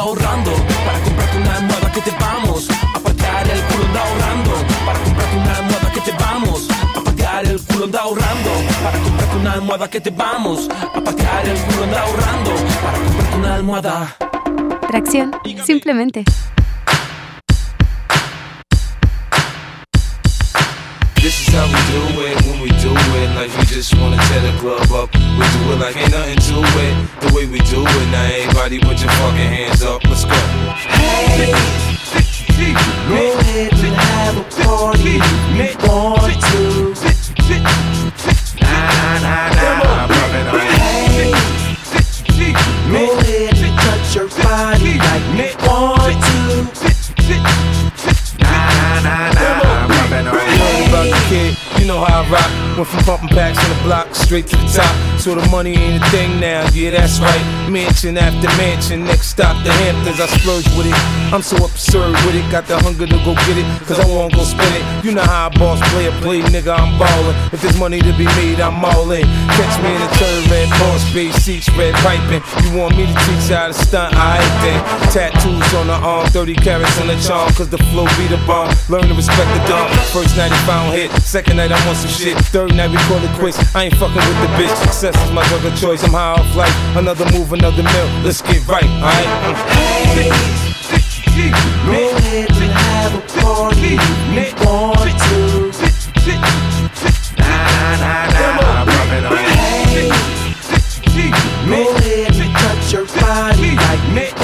anda ahorrando. Para comprarte una almohada que te vamos. A pagar el culo anda ahorrando. Para comprarte una almohada que te vamos. A pagar el culo anda ahorrando. Para comprarte una almohada que te vamos. A pagar el culo anda ahorrando. Para comprarte una almohada. Tracción, simplemente. This is how we do it when we do it. Like we just wanna tear the club up. We do it like ain't nothing to it. The way we do it. Now everybody put your fucking hands up. Let's go. Hey, and have a party you want to. Nah, nah, nah, nah. Hey, know how I rock. Went from pumping packs on the block straight to the top. So the money ain't a thing now, yeah, that's right. Mansion after mansion, next stop the Hamptons. I splurge with it. I'm so absurd with it, got the hunger to go get it, cause I won't go spend it. You know how a boss Play player play, nigga, I'm ballin'. If there's money to be made, I'm all in. Catch me in the third red boss, base seats, red piping. You want me to teach you how to stunt? I ain't then. Tattoos on the arm, 30 carats on the charm, cause the flow be the bomb. Learn to respect the dumb. First night he found hit, second night I want some shit. Third night we call it quits. I ain't fucking with the bitch. Success is my drug of choice. I'm high off life. Another move, another mill. Let's get right, alright? Hey, go ahead and have a party you want to. Nah, nah, nah, Hey, go ahead and touch your body like you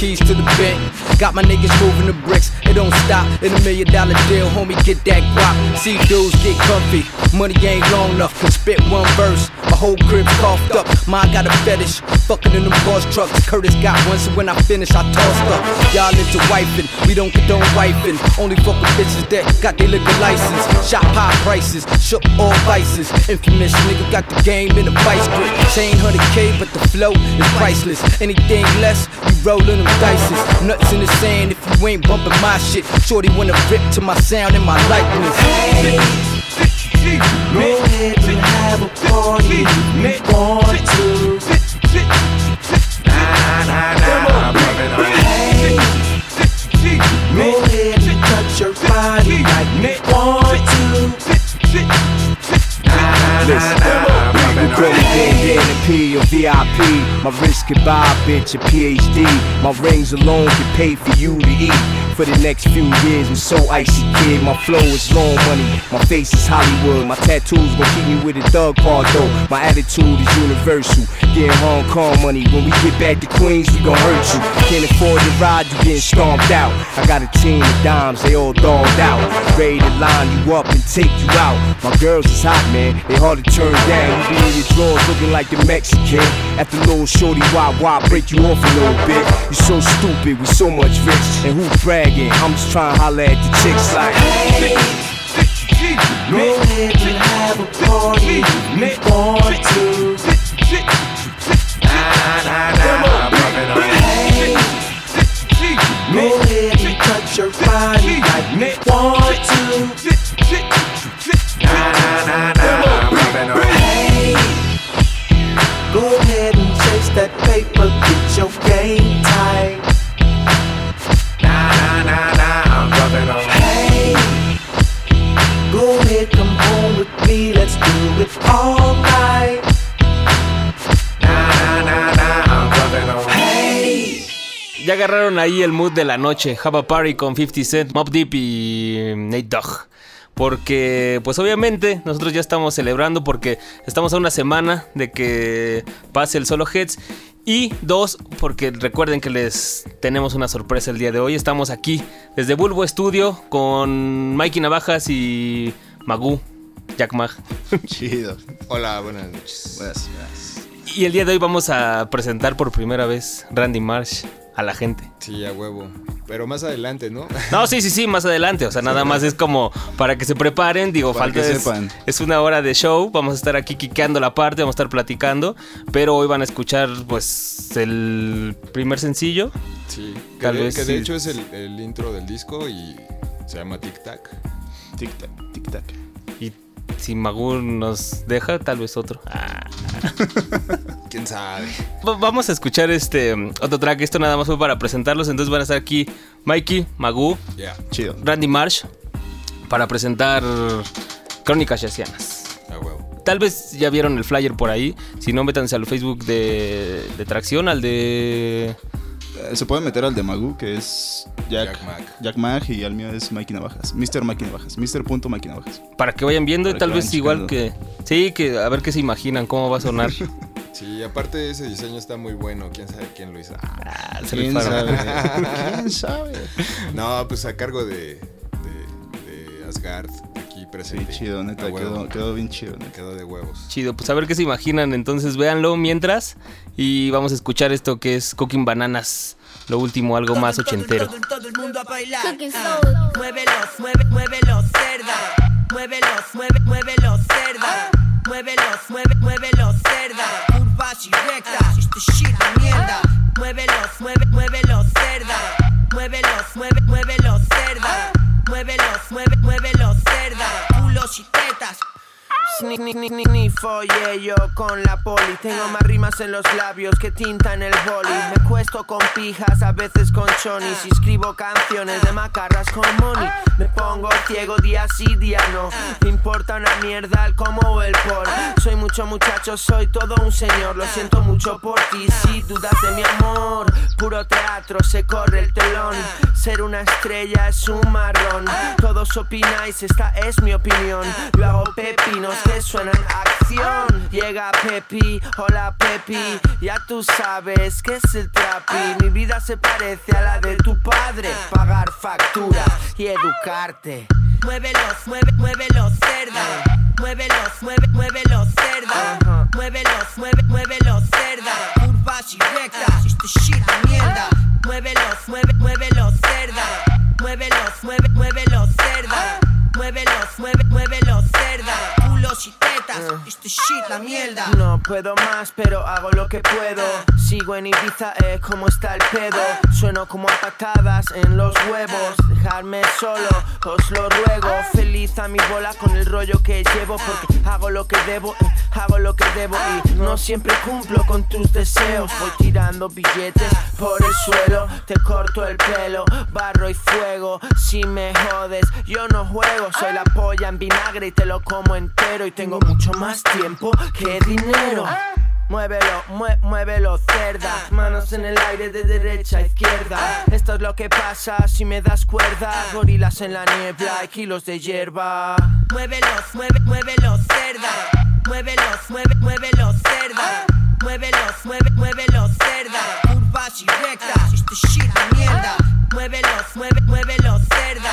keys to the bank. Got my niggas moving the bricks, it don't stop. In a million dollar deal, homie, get that guap. See dudes get comfy, money ain't long enough. Can spit one verse, my whole crib's coughed up. Mine got a fetish, fucking in them boss trucks. Curtis got one, so when I finish, I tossed up. Y'all into wiping, we don't condone wiping. Only fuck with bitches that got their liquor license. Shop high prices, shook all vices. Infamous nigga got the game in a vice grip. Chain 100k, but the flow is priceless. Anything less, you rollin' them dices. Nuts in the sand if you ain't bumping my shit. Shorty wanna rip to my sound and my likeness. Hey, go ahead and have a party you want to. Nah, nah, nah, Hey, go ahead and touch your body like want to. We call it bandana P or VIP. My wrist could buy a bitch a PhD. My rings alone could pay for you to eat. For the next few years, I'm so icy, kid. My flow is long money. My face is Hollywood. My tattoos gon' keep me with a thug part though. My attitude is universal. Getting Hong Kong money. When we get back to Queens, we gon' hurt you. Can't afford to ride, you getting stomped out. I got a team of dimes, they all dogged out. Ready to line you up and take you out. My girls is hot, man. They hard to turn down. You be in your drawers looking like the Mexican. After little shorty, why, why break you off a little bit? You so stupid, we so much rich. And who bragging? I'm just trying to holler at the chicks like. Hey, ahead and have a party you want to. Ahí el mood de la noche. Have a Party con 50 Cent, Mob Deep y Nate Dogg. Porque, pues obviamente, nosotros ya estamos celebrando porque estamos a una semana de que pase el solo Heads. Y dos, porque recuerden que les tenemos una sorpresa el día de hoy. Estamos aquí desde Bulbo Studio con Mikey Navajas y Magu, Jack Mag. Chido. Hola, buenas noches. Buenas, buenas. Y el día de hoy vamos a presentar por primera vez Randy Marsh a la gente. Sí, a huevo. Pero más adelante, ¿no? No, sí, sí, sí, más adelante. O sea, nada más es como para que se preparen. Digo, Para falta que es, sepan. es una hora de show. Vamos a estar aquí quiqueando la parte, vamos a estar platicando. Pero hoy van a escuchar, pues, el primer sencillo. Sí. Que, Tal de, vez que de sí. hecho es el, el intro del disco y se llama Tic Tac. Tic tac, tic tac. Si Magu nos deja, tal vez otro. Ah. ¿Quién sabe? Va- Vamos a escuchar este um, otro track. Esto nada más fue para presentarlos. Entonces van a estar aquí Mikey, Magu, Ya, Chido. Randy Marsh para presentar Crónicas Yacianas. huevo. Tal vez ya vieron el flyer por ahí. Si no, métanse al Facebook de, de Tracción, al de. Eh, Se puede meter al de Magu, que es Jack, Jack Mac. Jack Mag, y al mío es Mikey Navajas. Mr. Mikey Navajas. Mr. Punto Mikey Navajas. Para que vayan viendo y Para tal vez igual que. Sí, que a ver qué se imaginan, cómo va a sonar. Sí, aparte ese diseño está muy bueno. ¿Quién sabe quién lo hizo? Ah, se ¿Quién sabe? ¿Quién sabe? No, pues a cargo de, de, de Asgard presente. chido, neta. Quedó, quedó bien chido, neta. Quedó de huevos. Chido, pues a ver qué se imaginan. Entonces véanlo mientras. Y vamos a escuchar esto que es Cooking Bananas. Lo último, algo más ochentero. Todo, todo el mundo a bailar. Ah. Muévelos, mueve, muévelos, cerda. Muévelos, mueve, muévelos, cerda. Muévelos, mueve, muévelos, cerda. Curvas y rectas, este shit de mierda. Muévelos, mueve, muévelos, cerda. Muévelos, mueve, muévelos, cerda. Muévelos, mueve, muévelos, cerda. Culos y tetas. Ni, ni, ni, ni, follé yo con la poli. Tengo más rimas en los labios que tinta en el boli. Me cuesto con pijas, a veces con chonis. Y escribo canciones de macarras con money. Me pongo ciego día sí, día no. Me importa una mierda el cómo o el por. Soy mucho muchacho, soy todo un señor. Lo siento mucho por ti, si dudas de mi amor. Puro teatro, se corre el telón. Ser una estrella es un marrón. Todos opináis, esta es mi opinión. Yo hago que suenan acción. Llega Pepi, hola Pepi Ya tú sabes que es el trapi. Mi vida se parece a la de tu padre. Pagar facturas y educarte. Muévelos, mueve, muévelos, cerda. Muévelos, mueve, muévelos, cerda. Muévelos, mueve, muévelos, cerda. Curvas y rectas, este shit de mierda. Muévelos, mueve, muévelos, cerda. Muévelos, mueve, muévelos, cerda. Muévelos, mueve, muévelos, cerda Y tetas, este shit la mierda. No puedo más, pero hago lo que puedo. Sigo en Ibiza, eh, como está el pedo. Sueno como a patadas en los huevos. Dejarme solo, os lo ruego. Feliz a mi bola con el rollo que llevo Porque hago lo que debo, eh, hago lo que debo. Y no siempre cumplo con tus deseos. Voy tirando billetes por el suelo. Te corto el pelo, barro y fuego. Si me jodes, yo no juego. Soy la polla en vinagre y te lo como entero Tengo mucho más tiempo que dinero Muévelo, mue- muévelo, cerda. Manos en el aire de derecha a izquierda. Esto es lo que pasa si me das cuerda. Gorilas en la niebla y kilos de hierba. Muévelos, mueve, muévelos, cerda. Muévelos, mueve, muévelos, cerda. Muévelos, mueve, muévelos, cerda. Curvas y rectas, este shit de mierda. Muévelos, mueve, muévelos, cerda.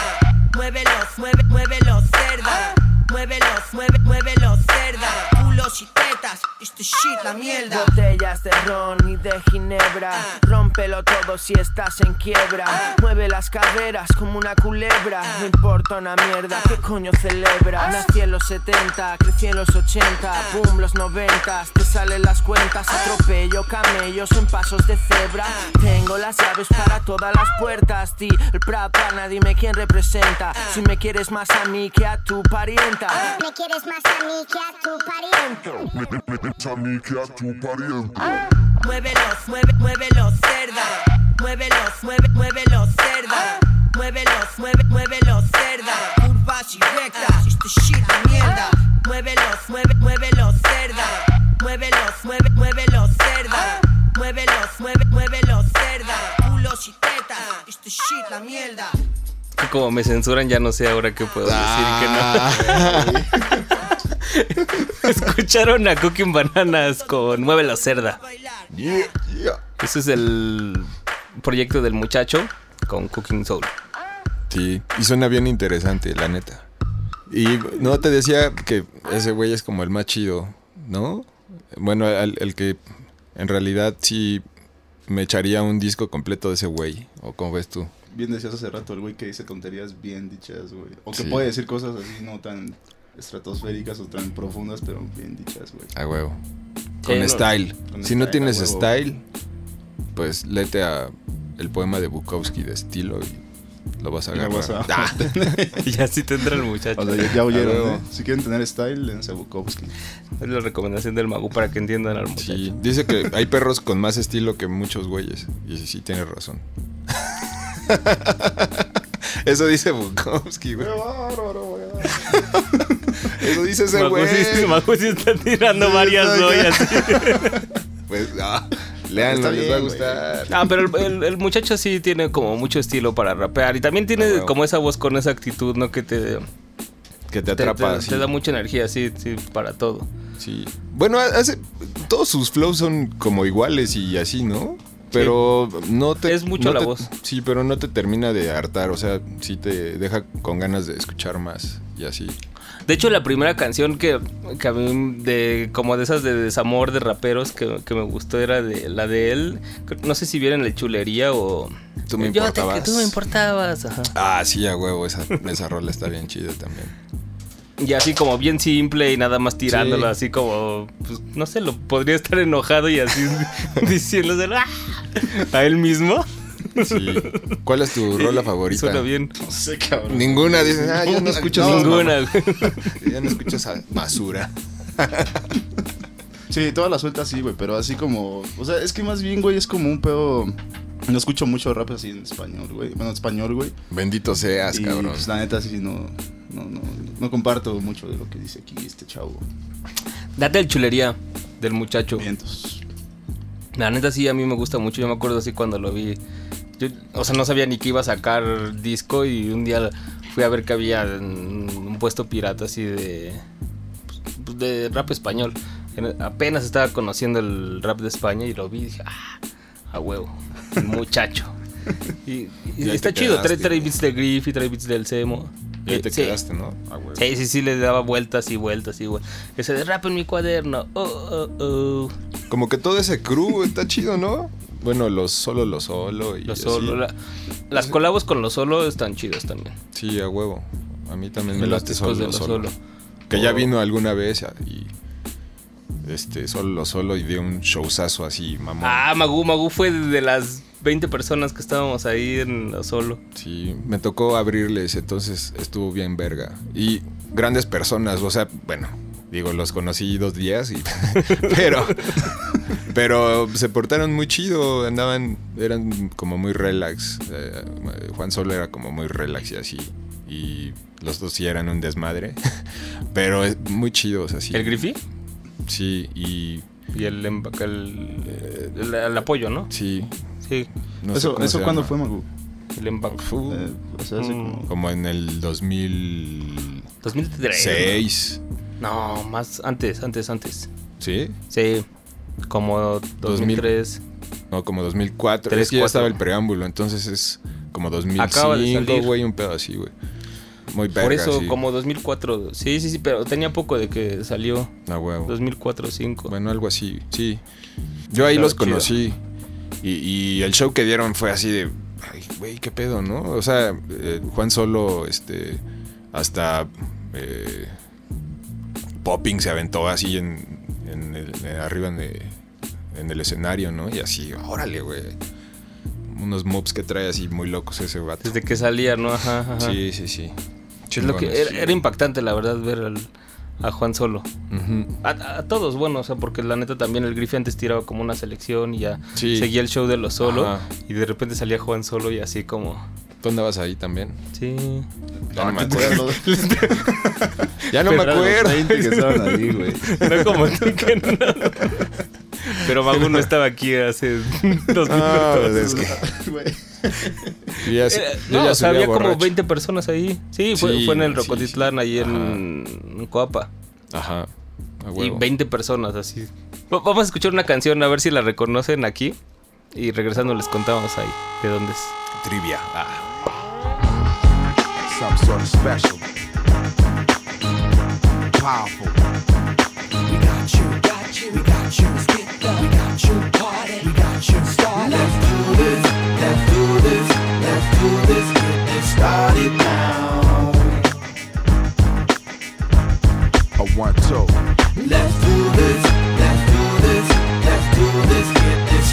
Muévelos, mueve, muévelos, cerda. Muévelos, mueve, muévelos, cerda. Culos y tetas, este shit la mierda. Botellas de ron y de ginebra. Rómpelo todo si estás en quiebra. Mueve las caderas como una culebra. No importa una mierda, ¿qué coño celebra? Nací en los 70, crecí en los 80. Boom, los 90, te salen las cuentas. Atropello camellos en pasos de cebra. Tengo las llaves para todas las puertas. Di el Prapana, dime quién representa. Si me quieres más a mí que a tu parienta. Me quieres más a mí que a tu pariente. Muévelos, mueve, muévelos, cerda. Muévelos, mueve, muévelos, cerda. Muévelos, mueve, muévelos, cerda. Curvas y rectas, este shit de mierda. Muévelos, mueve, muévelos, cerda. Muévelos, mueve, muévelos, cerda. Muévelos, mueve, muévelos, cerda. Culos y tetas, este shit la mierda. Que como me censuran, ya no sé ahora qué puedo Ah. decir que no. Escucharon a Cooking Bananas con Mueve la cerda. Ese es el proyecto del muchacho con Cooking Soul. Sí, y suena bien interesante, la neta. Y no te decía que ese güey es como el más chido, ¿no? Bueno, el, el que en realidad sí me echaría un disco completo de ese güey. ¿O cómo ves tú? Bien decías hace rato el güey que dice tonterías bien dichas, güey. O que Sí. puede decir cosas así no tan estratosféricas o tan profundas, pero bien dichas, güey. A huevo. Sí, Con no- style. con si no tienes style, pues léete a el poema de Bukowski de estilo y lo vas a agarrar. vas a- Ah, y así tendrá el muchacho. O sea, ya, ya oyeron. ¿eh? Si quieren tener style, dense a Bukowski. Es la recomendación del Magu para que entiendan al muchacho. sí, dice que hay perros con más estilo que muchos güeyes. Y sí, tiene razón. Eso dice Bukowski, güey. Eso dice ese güey. sí está tirando varias ollas. Pues, ah, leanlo, les va a gustar. Ah, pero el, el- el muchacho sí tiene como mucho estilo para rapear. Y también tiene Ah, como esa voz con esa actitud, ¿no? Que te, Que te atrapa. te- da mucha energía, sí, sí, para todo. Sí. Bueno, hace, todos sus flows son como iguales y así, ¿no? Pero no te... Es mucho no la te- voz. Sí, pero no te termina de hartar. O sea, sí te deja con ganas de escuchar más y así. De hecho, la primera canción que, que a mí, de, como de esas de desamor de raperos que, que me gustó era de la de él. No sé si vieron la chulería o. Tú me Yo te- importabas. que tú me importabas. Ajá. Ah, sí, a huevo. Esa, esa rola está bien chida también. Y así como bien simple y nada más tirándolo, Sí. así como. Pues, no sé, lo podría estar enojado y así diciéndose ¡Ah! a él mismo. Sí. ¿Cuál es tu rola favorita? Suena bien. No sé, cabrón. Ninguna. Dices, ah, yo no escucho esas Ninguna. Ya no escucho esa basura. Sí, todas las sueltas sí, güey, pero así como... O sea, es que más bien, güey, es como un pedo... No escucho mucho rap así en español, güey. Bueno, en español, güey. Bendito seas, Y cabrón. pues la neta sí, no, no, no, no comparto mucho de lo que dice aquí este chavo. Date el chulería del muchacho. Vientos. La neta sí, a mí me gusta mucho. Yo me acuerdo así cuando lo vi. Yo, o sea, no sabía ni que iba a sacar disco y un día fui a ver que había un puesto pirata así de... pues, de rap español. En- Apenas estaba conociendo el rap de España y lo vi y dije, ah, a huevo, muchacho. Y, y Y está chido, trae, trae beats de Griffy, trae beats del Semo. Y ahí Eh, te sí. quedaste, ¿no? A huevo. Sí, sí, sí, le daba vueltas y vueltas y vueltas. Ese de rap en mi cuaderno. Oh, oh, oh. Como que todo ese crew está chido, ¿no? Bueno, los solo, los solo y Lo así. solo. la- las colabos con lo solo están chidos también. Sí, a huevo. A mí también me los late solo, de Lo solo. Solo. Que ya vino alguna vez y este solo solo y dio un showzazo así, mamón. Ah, Magu, Magu fue de las 20 personas que estábamos ahí en lo solo. Sí, me tocó abrirles, entonces estuvo bien verga. Y grandes personas, o sea, bueno, digo, los conocí dos días y pero pero se portaron muy chido, andaban eran como muy relax. eh, Juan Solo era como muy relax y así y los dos sí eran un desmadre, pero es muy chidos así. ¿El Griffy? Sí, y Y el, emba- el, el- el apoyo, ¿no? sí, Sí. no ¿Eso, eso cuándo fue, Magu? El emba- Eh, o sea, hace Mm. como... Como en el 2006. 2003. No, más antes, antes, antes. ¿Sí? Sí. Como 2003. No, como 2004. Tres, es que ya estaba el preámbulo, entonces es como Acaba de 2005, salir. güey, un pedo así, güey. Muy verga, Por eso, sí. como 2004. Sí, sí, sí, pero tenía poco de que salió. A huevo. 2004 5 Bueno, algo así, sí. Yo ahí Estaba los conocí. Y, y el show que dieron fue así de. Ay, güey, qué pedo, ¿no? O sea, eh, Juan Solo, este. Hasta. eh, Popping se aventó así en. en el- arriba en el, en el escenario, ¿no? Y así, órale, güey. Unos moves que trae así muy locos ese vato. Desde que salía, ¿no? Ajá, ajá. Sí, sí, sí. Es lo que era, era impactante, la verdad, ver al- a Juan Solo. A, a todos, bueno, o sea, porque la neta también el Griffey antes tiraba como una selección y ya Sí. seguía el show de los solo. Ajá. Y de repente salía Juan Solo y así como. ¿Tú andabas ahí también? Sí. Ya no me te acuerdo. Ya no me Pero los acuerdo. 20 que estaban ahí, güey. No como tú que no. Pero Magu no estaba aquí hace dos Ah, minutos. es que Güey. yo ya, yo no, ya o sea, había como borracho. 20 personas ahí. Sí, fue, Sí, fue en el Rocotitlán, sí. ahí Ajá. en, Coapa. Ajá. Y huevo. 20 personas así. Va- Vamos a escuchar una canción a ver si la reconocen aquí. Y regresando les contamos ahí de dónde es. Trivia. Ah. Something sort of special. Powerful. We got you, got you, we got you. Let's get the, we got you party, we got you started. Let's do this, let's do this, let's do this, get this started now. A one, two. Let's do this, let's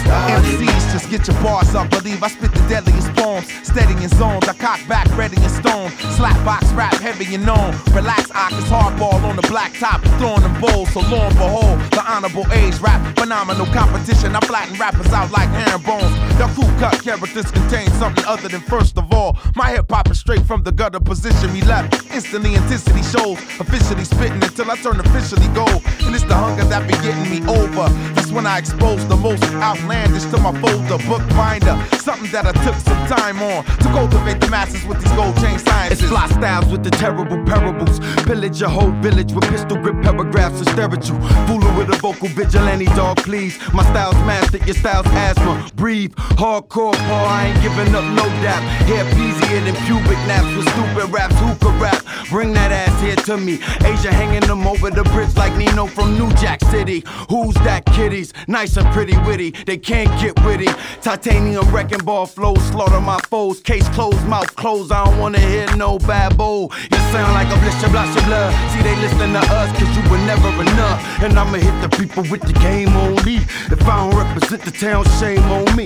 MCs, just get your bars up, believe I spit the deadliest poems. Steady in zones, I cock back, ready in stone. Slap box rap, heavy and known. Relax, I is hardball on the black top, throwing them bowls. So lo and behold, the honorable age rap, phenomenal competition. I flatten rappers out like herringbones. The cool cut characters contain something other than first of all. My hip hop is straight from the gutter position. Me left instantly, intensity shows. Officially spitting until I turn officially gold. And it's the hunger that be getting me over. That's when I expose the most outlandish to my folder, book binder. Something that I took some time on to cultivate the masses with these gold chain sciences. It's fly styles with the terrible parables. Pillage your whole village with pistol grip paragraphs and you. Fooling with a vocal vigilante dog, please. My style's master, your style's asthma. Breathe, hardcore, Paul. I ain't giving up no dap. Hair easier than pubic naps with stupid raps. Who could rap? Bring that ass here to me. Asia hanging them over the bridge like Nino from New Jack City. Who's that kitties? Nice and pretty witty. They can't get witty. Titanium wrecking ball flows, slaughter my foes. Case closed, mouth closed. I don't wanna hear no bad babble. You sound like a blisha blasha blah. See, they listen to us cause you were never enough. And I'ma hit the people with the game on me. If I don't represent the town, shame on me.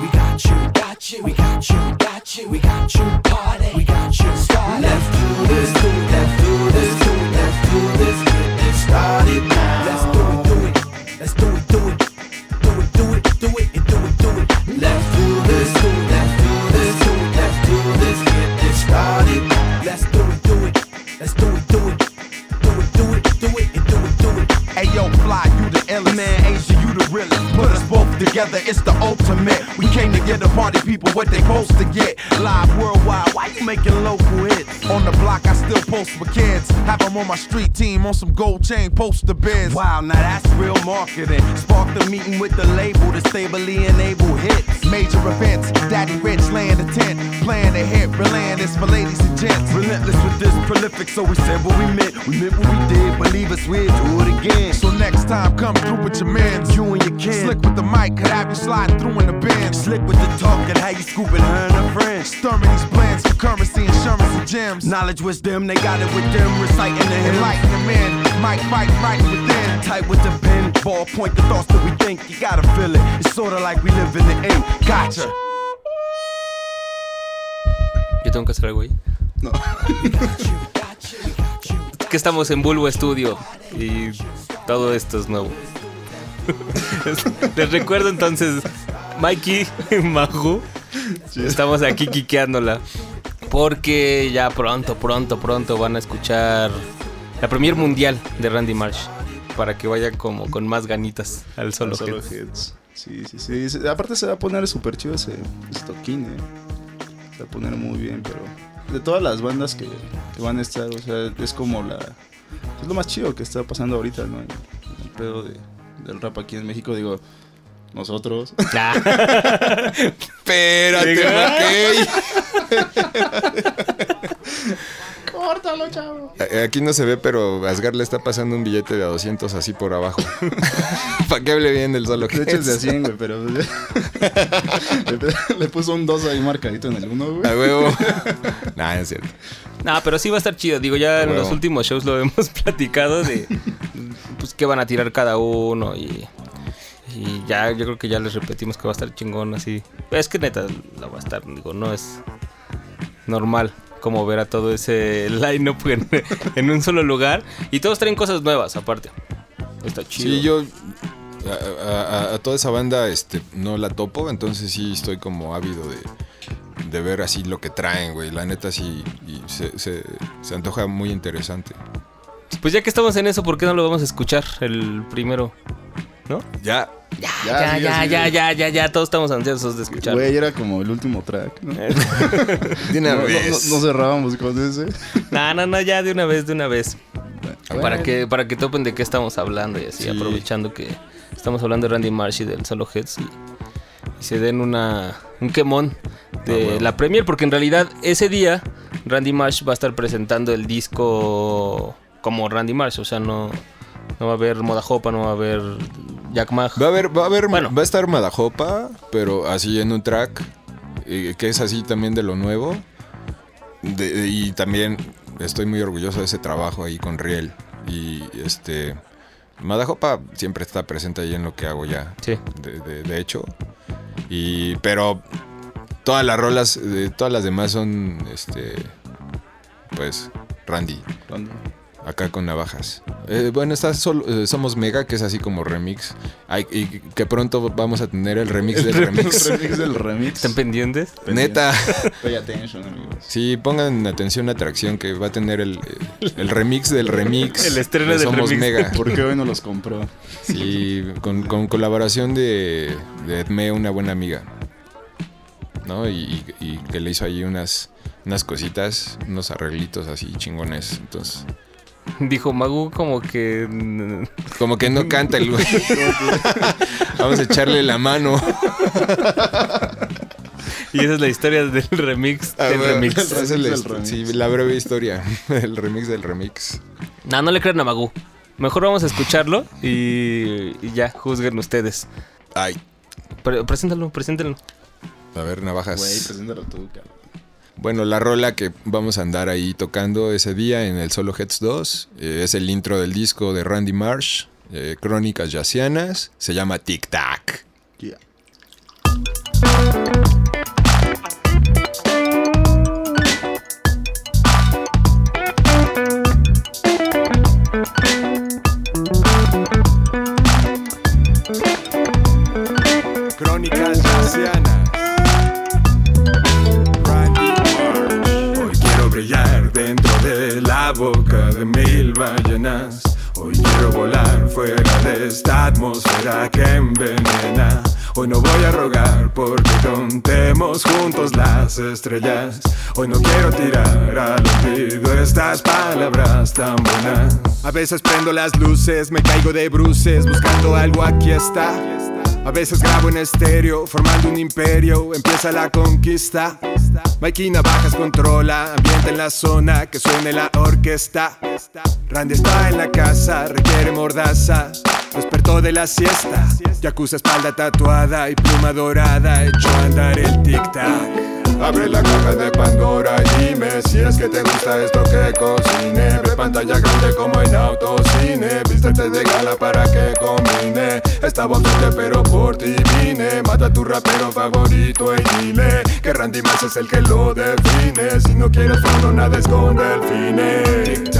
We got you, got you, we got you, got you, we got you, party, we got you, together, it's the ultimate. We came to get the party people what they supposed to get. Live worldwide, why you making local hits? On the block, I still post with kids. Have them on my street team on some gold chain poster bids. Wow, now that's real marketing. Spark the meeting with the label to stably enable hits. Major events, Daddy Rich laying the tent. Playing the hit, relaying this for ladies and gents. Relentless with this prolific, so we said what we meant. We meant what we did, believe us, we'll do it again. So next time, come through with your mans. You and your kids. Slick with the mic, could have you sliding through in the bins. Slick with the talk and how you scooping her and her friends. Stirring these blends for currency, insurance, and gems. Knowledge was them, they got it with them, reciting the hymns. Enlighten the men, mic fight right within. Tight with the pen, ball point the thoughts that we think. You gotta feel it. It's sorta like we live in the ink. Gotcha. Yo tengo que hacer algo ahí. No. Que estamos en Bulbo Studio y todo esto es nuevo. Les recuerdo entonces, Mikey, Majo, estamos aquí quiqueándola. Porque ya pronto, pronto, pronto van a escuchar la premier mundial de Randy Marsh. Para que vayan como con más ganitas al solo, hits. Sí, sí, sí. Aparte se va a poner súper chido ese, ese toquín, eh. Se va a poner muy bien, pero... De todas las bandas que, que van a estar, o sea, es como la... Es lo más chido que está pasando ahorita, ¿no? El pedo de- del rap aquí en México, digo... Nosotros. Espérate, Córtalo, chavo. A- Aquí no se ve, pero Asgar le está pasando un billete de a 200 así por abajo. Para que hable bien del solo De hecho es de Hits. 100, güey, pero... le, le puso un 2 ahí marcadito en el 1, güey. A huevo. nah, es cierto. No, pero sí va a estar chido. Digo, ya en Huevo. los últimos shows lo hemos platicado de pues qué van a tirar cada uno y, y ya yo creo que ya les repetimos que va a estar chingón así. Es que neta la va a estar, digo, no es normal como ver a todo ese line-up en, en un solo lugar y todos traen cosas nuevas aparte. Está chido. Sí, yo a, a- a toda esa banda este, no la topo, entonces sí estoy como ávido de, de ver así lo que traen, güey. La neta sí y se, se- se antoja muy interesante. Pues ya que estamos en eso, ¿por qué no lo vamos a escuchar el primero? ¿No? Ya. Ya, sí, ya, ya, sí, ya, sí. ya, ya, ya, todos estamos ansiosos de escuchar. Güey, era como el último track, ¿no? De una no, no- vez. no- no cerrábamos con ese. No, no, no, ya de una vez, de una vez. Bueno. Para que, para que topen de qué estamos hablando y así, Sí. aprovechando que estamos hablando de Randy Marsh y del Solo Heads y, y se den una un quemón de Ah, la premier, porque en realidad ese día Randy Marsh va a estar presentando el disco como Randy Marsh, o sea, no, no va a haber Moda Jopa, no va a haber Jack Mag. Va a haber, va a haber, Bueno. va a estar Madajopa, pero así en un track, eh, que es así también de lo nuevo. De- de- y también estoy muy orgulloso de ese trabajo ahí con Riel. Y este, Madajopa siempre está presente ahí en lo que hago ya. Sí. De, de- de hecho. Y. Pero. Todas las rolas. eh, todas las demás son. Este. Pues. Randy. Acá con navajas. Eh, bueno, está solo, eh, Somos Mega, que es así como remix. Ay, y que pronto vamos a tener el remix del remix. remix del remix. ¿Están pendientes? Neta. Pay attention, amigos. Sí, pongan atención a atracción que va a tener el, el remix del remix. El estreno de del Somos remix. Mega. ¿Por qué hoy no los compró? Sí, con, con colaboración de, de Edme, una buena amiga. ¿No? Y, y- y que le hizo ahí unas, unas cositas, unos arreglitos así chingones. Entonces, Dijo Magu como que... como que no canta el güey. Vamos a echarle la mano. Y esa es la historia del remix. Ah, del bueno, remix. esa es la Sí, la breve historia. El remix del remix. No, no le crean a Magu. Mejor vamos a escucharlo y, y ya, juzguen ustedes. Ay. Pre- preséntalo, preséntalo. A ver, navajas. Güey, preséntalo tú, cabrón. Bueno, la rola que vamos a andar ahí tocando ese día en el Solo Heads 2 eh, es el intro del disco de Randy Marsh, eh, Crónicas Yacianas. Se llama Tic Tac. Crónicas Yacianas. La boca de mil ballenas. Hoy quiero volar fuera de esta atmósfera que envenena. Hoy no voy a rogar porque contemos juntos las estrellas. Hoy no quiero tirar al olvido estas palabras tan buenas. A veces prendo las luces, me caigo de bruces, buscando algo aquí está. A veces grabo en estéreo, formando un imperio, empieza la conquista. Mikey Navajas controla, ambiente en la zona, que suene la orquesta. Randy está en la casa, requiere mordaza. Despertó de la siesta, Yakuza espalda tatuada y pluma dorada, echó a andar el tic-tac. Abre la caja de Pandora y dime si es que te gusta esto que cocine. Ve pantalla grande como en autocine. Vístete de gala para que combine. Está potente pero por ti vine. Mata a tu rapero favorito y dile que Randy Marsh es el que lo define. Si no quieres fondo, nada es con delfines. Tic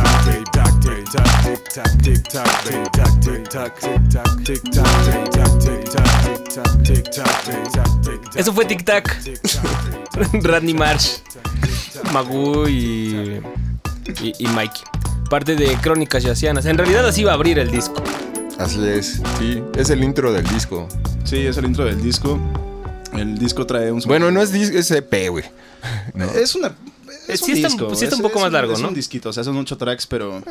tac, tic tac, tic tac, tic tac, tic tac, tic tac, tic tac, tic tac, tic tac, tic tac, tic tac, tic tac, tic tac, tic tac, tic tac. Eso fue Tic Tac. Randy Marsh, Magu y, y, y Mikey. Parte de Crónicas Yacianas. En realidad así va a abrir el disco. Así es, sí, es el intro del disco. Sí, es el intro del disco. El disco trae un... Bueno, no es disco, es EP, güey. No. Es una... Es Sí un está- disco. sí está un es- poco es más largo, es ¿no? un disquito, o sea, son ocho tracks, pero...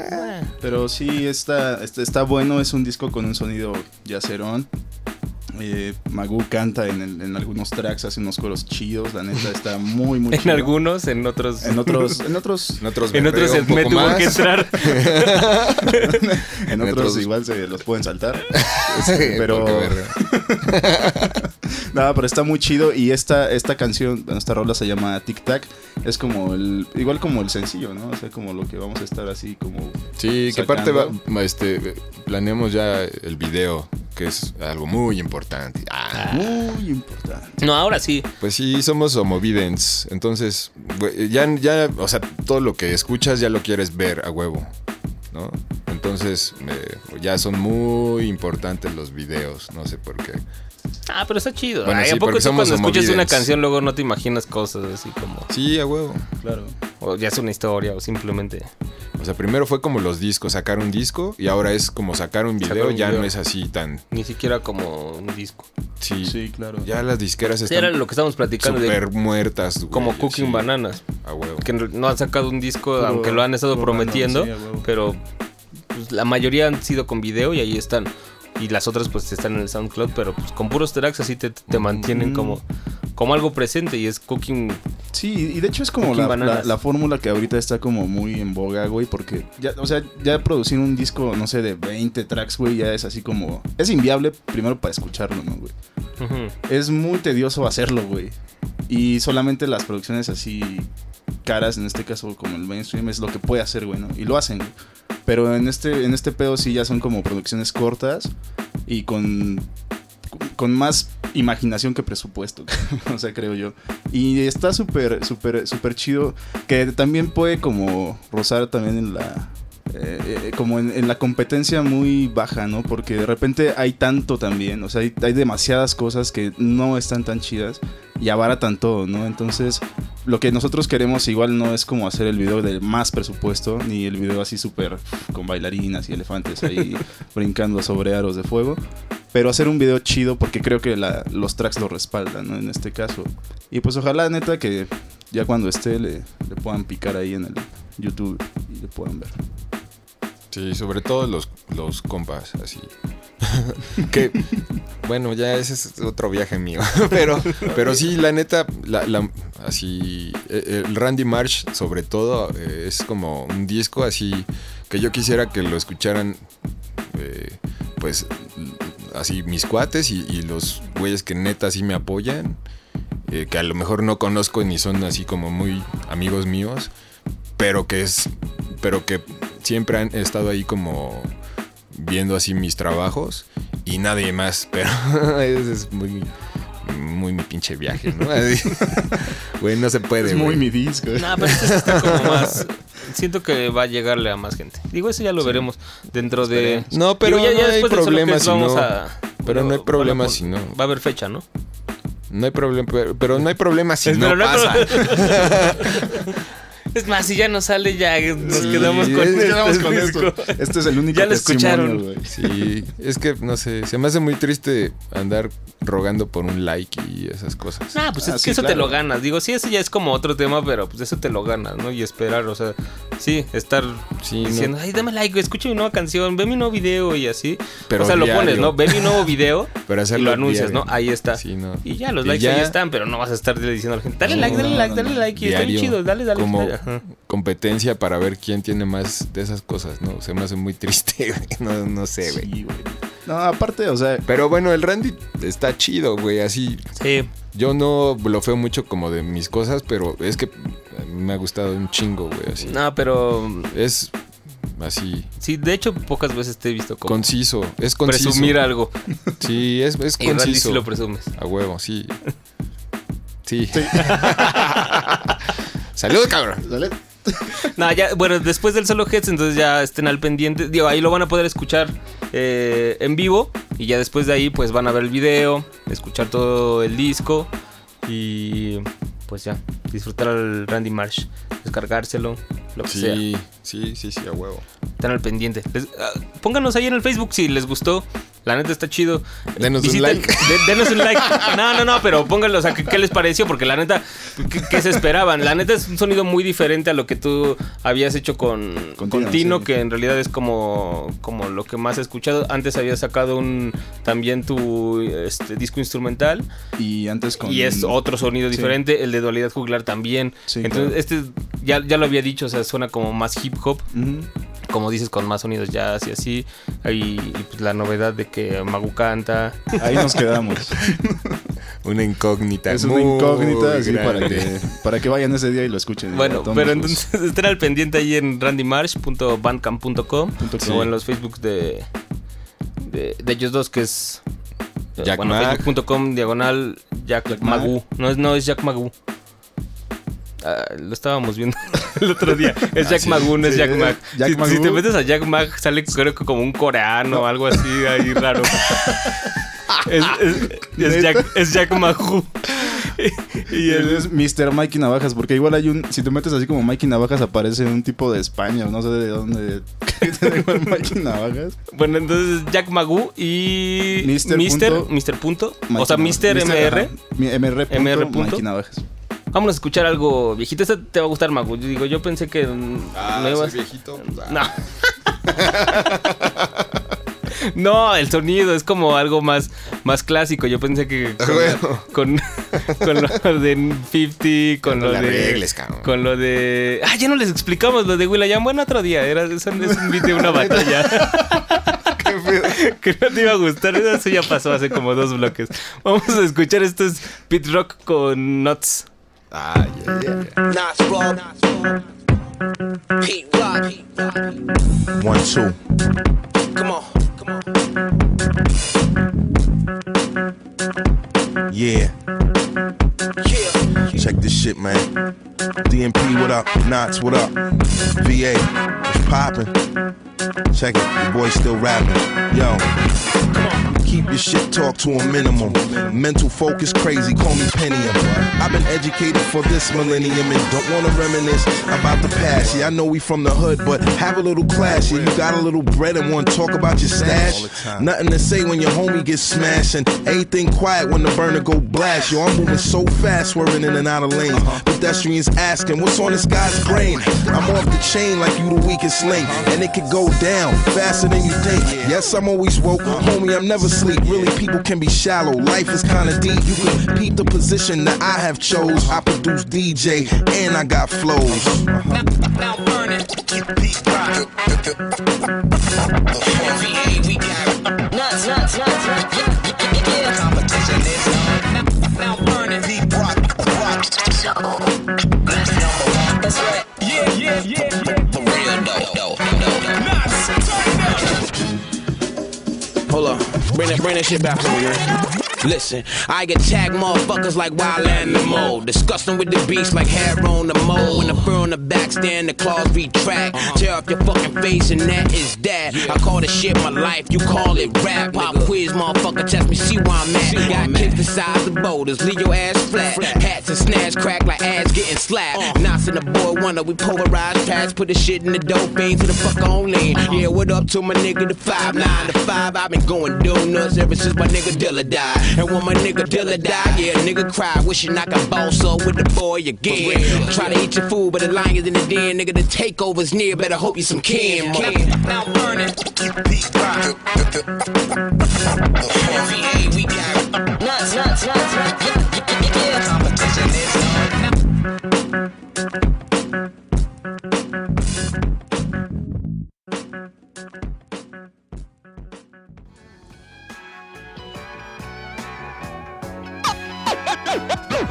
Pero sí, está, está, está bueno. Es un disco con un sonido yacerón. Eh, Magu canta en, el- en algunos tracks, hace unos coros chidos. La neta está muy, muy En chido. algunos, en otros. En otros, en otros, En otros En otros me tuvo que entrar. en En otros otros- igual se los pueden saltar. Sí, pero no, pero está muy chido y esta esta canción, esta rola se llama Tic Tac, es como el igual como el sencillo, ¿no? O sea, como lo que vamos a estar así como Sí, que aparte va, este, planeamos ya el video, que es algo muy importante. Ah, muy importante. No, ahora sí. Pues sí, somos homovidens, entonces ya, ya, o sea, todo lo que escuchas ya lo quieres ver a huevo, ¿no? Entonces eh, ya son muy importantes los videos, no sé por qué. Ah, pero está chido. Bueno, Ay, sí, ¿A poco tú cuando escuchas una canción luego no te imaginas cosas así como... Sí, a huevo. Claro. O ya es una historia o simplemente... O sea, primero fue como los discos, sacar un disco y ahora es como sacar un video, Sacar un ya video. no es así tan... Ni siquiera como un disco. Sí, Sí, claro. ya las disqueras Sí, están era lo que estábamos platicando de... súper muertas. güey, Como Cooking sí, Bananas. A huevo. Que no han sacado un disco, Puro- aunque lo han estado prometiendo. sí, a huevo. pero pues, la mayoría han sido con video y ahí están. Y las otras pues están en el SoundCloud, pero pues con puros tracks así te, te mantienen Mm. como, como algo presente y es Cooking... Sí, y de hecho es como la, bananas. la- la fórmula que ahorita está como muy en boga, güey, porque ya, o sea, ya producir un disco, no sé, de 20 tracks, güey, ya es así como... Es inviable primero para escucharlo, ¿no, güey? Es muy tedioso hacerlo, güey. Y solamente las producciones así caras, en este caso como el mainstream, es lo que puede hacer, güey. Y lo hacen. Pero en este, en este pedo sí ya son como producciones cortas y con, con más imaginación que presupuesto, o sea, creo yo. Y está súper, súper, súper chido, que también puede como rozar también en la... eh, eh, como en, en la competencia muy baja, ¿no? Porque de repente hay tanto también, o sea, hay, hay demasiadas cosas que no están tan chidas y abaratan todo, ¿no? Entonces, lo que nosotros queremos igual no es como hacer el video del más presupuesto, ni el video así súper con bailarinas y elefantes ahí brincando sobre aros de fuego, pero hacer un video chido porque creo que la- los tracks lo respaldan, ¿no? En este caso. Y pues ojalá, neta, que ya cuando esté le, le puedan picar ahí en el YouTube y le puedan ver. Sí, sobre todo los, los compas, así. que, bueno, ya ese es otro viaje mío. pero, pero sí, la neta, la, la- así, eh, el Randy Marsh, sobre todo, eh, es como un disco así que yo quisiera que lo escucharan, eh, pues, así mis cuates y, y los güeyes que neta sí me apoyan. eh, que a lo mejor no conozco ni son así como muy amigos míos, pero que es, pero que siempre han estado ahí como viendo así mis trabajos y nadie más, pero ese es muy, muy mi pinche viaje, ¿no? Güey, no se puede, Es muy mi disco. No, pero este sí está como más. Siento que va a llegarle a más gente. Digo, eso ya lo veremos dentro de. No, pero Digo, ya- ya no hay problema si no. a- Pero no hay problema bueno, si no. Va a haber fecha, ¿no? No hay problema, pero, pero no hay problema si Pero no no pasa. Es más, si ya no sale, ya nos Sí, quedamos con, es- este quedamos con disco. esto. Este es el único Ya lo testimonio, escucharon. güey. Sí, es que no sé, se me hace muy triste andar rogando por un like y esas cosas. Ah, pues Ah, es sí, que eso te lo ganas. Digo, sí, eso ya es como otro tema, pero pues eso te lo ganas, ¿no? Y esperar, o sea, sí, estar Sí, no. diciendo, ay, dame like, escucha mi nueva canción, ve mi nuevo video y así. Pero o sea, lo pones, ¿no? Ve mi nuevo video Pero y hacerlo lo anuncias, diario. ¿no? Ahí está. Sí, no. Y ya, los Y likes ya- ahí están, pero no vas a estar diciendo a la gente, dale No, like, dale no, like, dale no. like, y está bien chido, dale, dale. como Ajá. competencia para ver quién tiene más de esas cosas, ¿no? Se me hace muy triste, güey. No, no sé, güey. Sí, güey. No, aparte, o sea, Pero bueno, el Randy está chido, güey, así. Sí. Yo no blofeo mucho como de mis cosas, pero es que me ha gustado un chingo, güey, así. No, pero Es así, sí, de hecho, pocas veces te he visto como conciso, es conciso. presumir algo. Sí, es, es Y Randy conciso. sí lo presumes. A huevo, sí. Sí. Salud, cabrón. No, ya, bueno, después del solo Heads, entonces ya estén al pendiente. Digo, ahí lo van a poder escuchar eh, en vivo. Y ya después de ahí, pues van a ver el video, escuchar todo el disco. Y pues ya, disfrutar al Randy Marsh, descargárselo, lo que sea. Sí, sí, sí, sí, a huevo. Están al pendiente. Les- ah, pónganos ahí en el Facebook si les gustó. La neta está chido. Denos un like. de- denos un like. No, no, no, pero pónganlo. O sea, ¿qué, qué les pareció? Porque la neta, ¿qué, qué se esperaban? La neta es un sonido muy diferente a lo que tú habías hecho con, Con con Tino, sí. que en realidad es como, como lo que más he escuchado. Antes habías sacado un también tu este, disco instrumental. Y antes con. Y es otro sonido Sí. diferente. El de Dualidad Juglar también. Sí, Entonces, claro. este ya, ya lo había dicho, o sea, suena como más hip hop como dices, con más sonidos jazz y así. Y, y, pues la novedad de que Magu canta. Ahí nos quedamos. Una incógnita. es una incógnita así para que, para que vayan ese día y lo escuchen. Bueno, pero entonces estén al pendiente ahí en randymarsh.bandcamp.com Punto o com. en los Facebook de, de, de ellos dos, que es Jack bueno, facebook.com diagonal Jack, Jack Mag. Magu. No es, no es Jack Magu. Ah, lo estábamos viendo el otro día. Es Ah, Jack sí. Magu, no es Sí, Jack Mag. Jack si, te metes a Jack Mag, sale creo que como un coreano o algo así ahí raro. es, es- es ¿Neta? Jack, es Jack Magu. y Y él es Mr. Mikey Navajas, porque igual hay un. Si te metes así como Mikey Navajas, aparece un tipo de España, no sé de dónde. Mikey Navajas. Bueno, entonces Jack Magu y Mister Mister, punto- Mister punto, Mikey o sea, MR. Mi- MR. punto MR punto. Mikey Navajas. Vamos a escuchar algo viejito. Este te va a gustar, Magu. Yo digo, yo pensé que mm, Ah, no ibas- viejito. No. No, el sonido es como algo más, más clásico. Yo pensé que con, Bueno. con, con lo de 50, con no lo de. Con lo de. Ah, ya no les explicamos lo de Will.i.am. Bueno, otro día. Era, es un beat de una batalla. que no te iba a gustar. Eso ya pasó hace como dos bloques. Vamos a escuchar esto es Pit Rock con Nuts. Ah, yeah, yeah. Nas Rob, Pete Rock. One, two. Come on, come on. Yeah. Check this shit, man. DMP, what up? Knots, what up? VA, what's poppin'? Check it, your boy still rapping. Yo. Keep your shit talk to a minimum. Mental focus crazy, call me Pentium. I've been educated for this millennium and don't wanna reminisce about the past. Yeah, I know we from the hood, but have a little class. Yeah, you got a little bread and wanna talk about your stash. Nothing to say when your homie gets smashed and everything quiet when the burner go blast. Yo, I'm moving so fast, swerving in and out of lanes. Pedestrians asking, what's on this guy's brain? I'm off the chain like you the weakest link, and it could go down faster than you think. Yes, I'm always woke, homie. I'm never sleep. Really, people can be shallow. Life is kinda deep. You can peep the position that I have chose. I produce DJ and I got flows. Now on. Now burning. Deep rock, rock. Yeah, yeah, yeah, Hold up, bring that, bring that shit back me, man. Listen, I get tagged motherfuckers like wild animal. Disgusting with the beast like hair on the mole. When the fur on the back stand, the claws retract. Tear off your fucking face, and that is that. I call this shit my life, you call it rap. Pop quiz, motherfucker, test me, see where I'm at. Got kids the size of boulders, leave your ass flat. Hats and snares crack like ass getting slapped. Knots in the boy wonder, we polarized pads, put the shit in the dope fiend to the fuck on lean. Yeah, what up to my nigga, the 5 9 to 5. I've been going donuts ever since my nigga Dilla died. And when my nigga Dilla died, yeah, nigga cry, wishing I could boss up with the boy again. Try to eat your food, but the lions in the den, nigga. The takeover's near, better hope you some kin. Now burning. we got nuts, nuts, nuts, nuts. Yeah. Competition is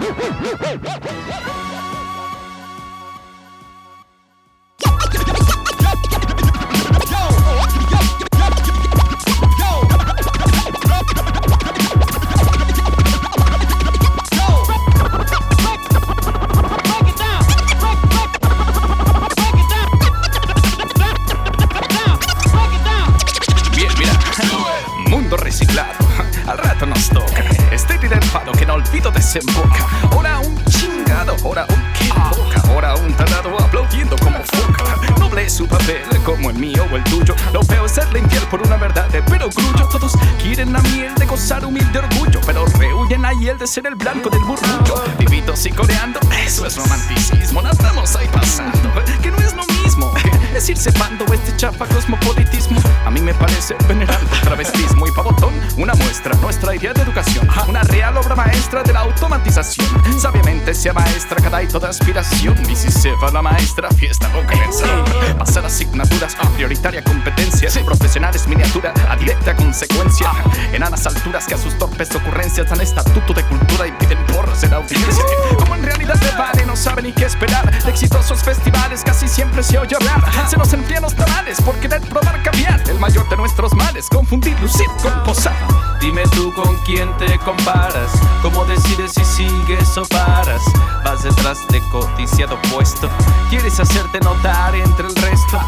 Woo-hoo-hoo-hoo-hoo-hoo-hoo! Olvido desemboca. Ahora un chingado, ahora un que boca. Ahora un tarado aplaudiendo como foca. Noble su papel, como el mío o el tuyo. Lo feo es serle infiel por una verdad pero grullo. Todos quieren la miel de gozar humilde orgullo. Pero rehuyen ahí el de ser el blanco del murmullo. Vivitos y coreando, eso es romanticismo. Nos estamos ahí pasando, que no es lo mismo. Es ir este chafa cosmopolitismo. A mí me parece venerando travestismo y pavotón. Una muestra, nuestra idea de educación. Una real obra maestra de la automatización. Sabiamente sea maestra cada y toda aspiración. Y si se va la maestra, fiesta creencia. Pasar asignaturas a prioritaria competencia. Profesionales miniatura a directa consecuencia. Enanas alturas que a sus torpes ocurrencias dan estatuto de cultura y piden por ser audiencia. Como en realidad de vale, no saben ni qué esperar. De exitosos festivales casi siempre se oye hablar. Se nos enfrían los tamales por querer probar caviar. El mayor de nuestros males, confundir lucir con posada. Dime tú con quién te comparas, cómo decides si sigues o paras. Vas detrás de codiciado puesto, quieres hacerte notar entre el resto.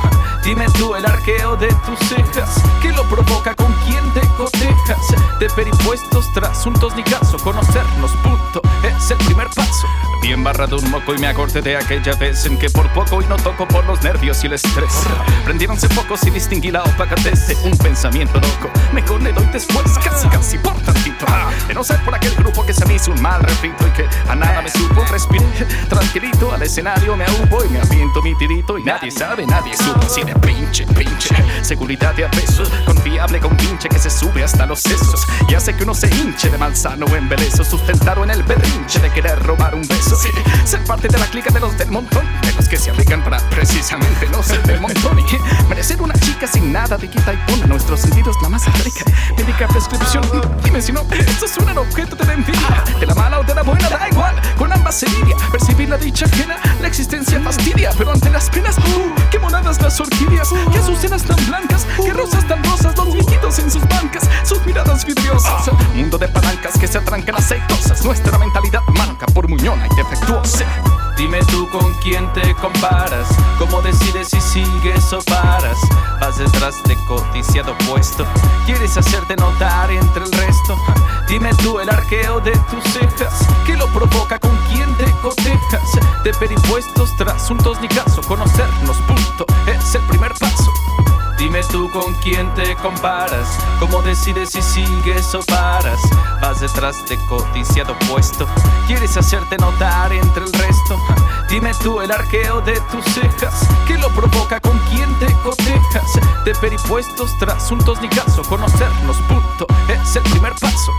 Dime tú el arqueo de tus cejas, ¿qué lo provoca? ¿Con quién te cotejas? De peripuestos, trasuntos ni caso, conocernos, punto, es el primer paso. Bien barrado un moco y me acordé de aquella vez en que por poco y no toco por los nervios y el estrés. Prendieronse focos y distinguí la opacatez de un pensamiento loco. Me le doy después, casi casi por tantito. De no ser por aquel grupo que se me hizo un mal refrito y que a nada me supo. Respiré tranquilito al escenario, me ahubo y me aviento mi tirito y nadie sabe, nadie supo. De pinche, pinche. Seguridad de a confiable con pinche que se sube hasta los sesos y hace que uno se hinche de malsano embeleso, sustentado en el berrinche de querer robar un beso. Ser parte de la clica de los del montón, de los que se aplican para precisamente no ser del montón y merecer una chica sin nada de quita y pone nuestros sentidos la más rica. Médica prescripción, dime si no, esto es un objeto de envidia. de la mala o de la buena, da igual. Con ambas se lidia, percibir la dicha ajena, la existencia fastidia, pero ante las penas, uh, qué monadas las orquídeas, que azucenas tan blancas, que rosas tan rosas, los líquidos en sus bancas, sus miradas vidriosas. Mundo de palancas que se atrancan aceitosas, nuestra mentalidad manca por muñona y defectuosa. Dime tú con quién te comparas, cómo decides si sigues o paras. Vas detrás de codiciado puesto, quieres hacerte notar entre el resto. Dime tú el arqueo de tus cejas, que lo provoca con quién te cotejas. De peripuestos, trasuntos ni caso, conocernos, tú con quién te comparas, cómo decides si sigues o paras. Vas detrás de codiciado puesto, quieres hacerte notar entre el resto. Dime tú el arqueo de tus cejas, que lo provoca con quién te cotejas. De peripuestos, trasuntos ni caso, conocernos, punto, es el primer paso.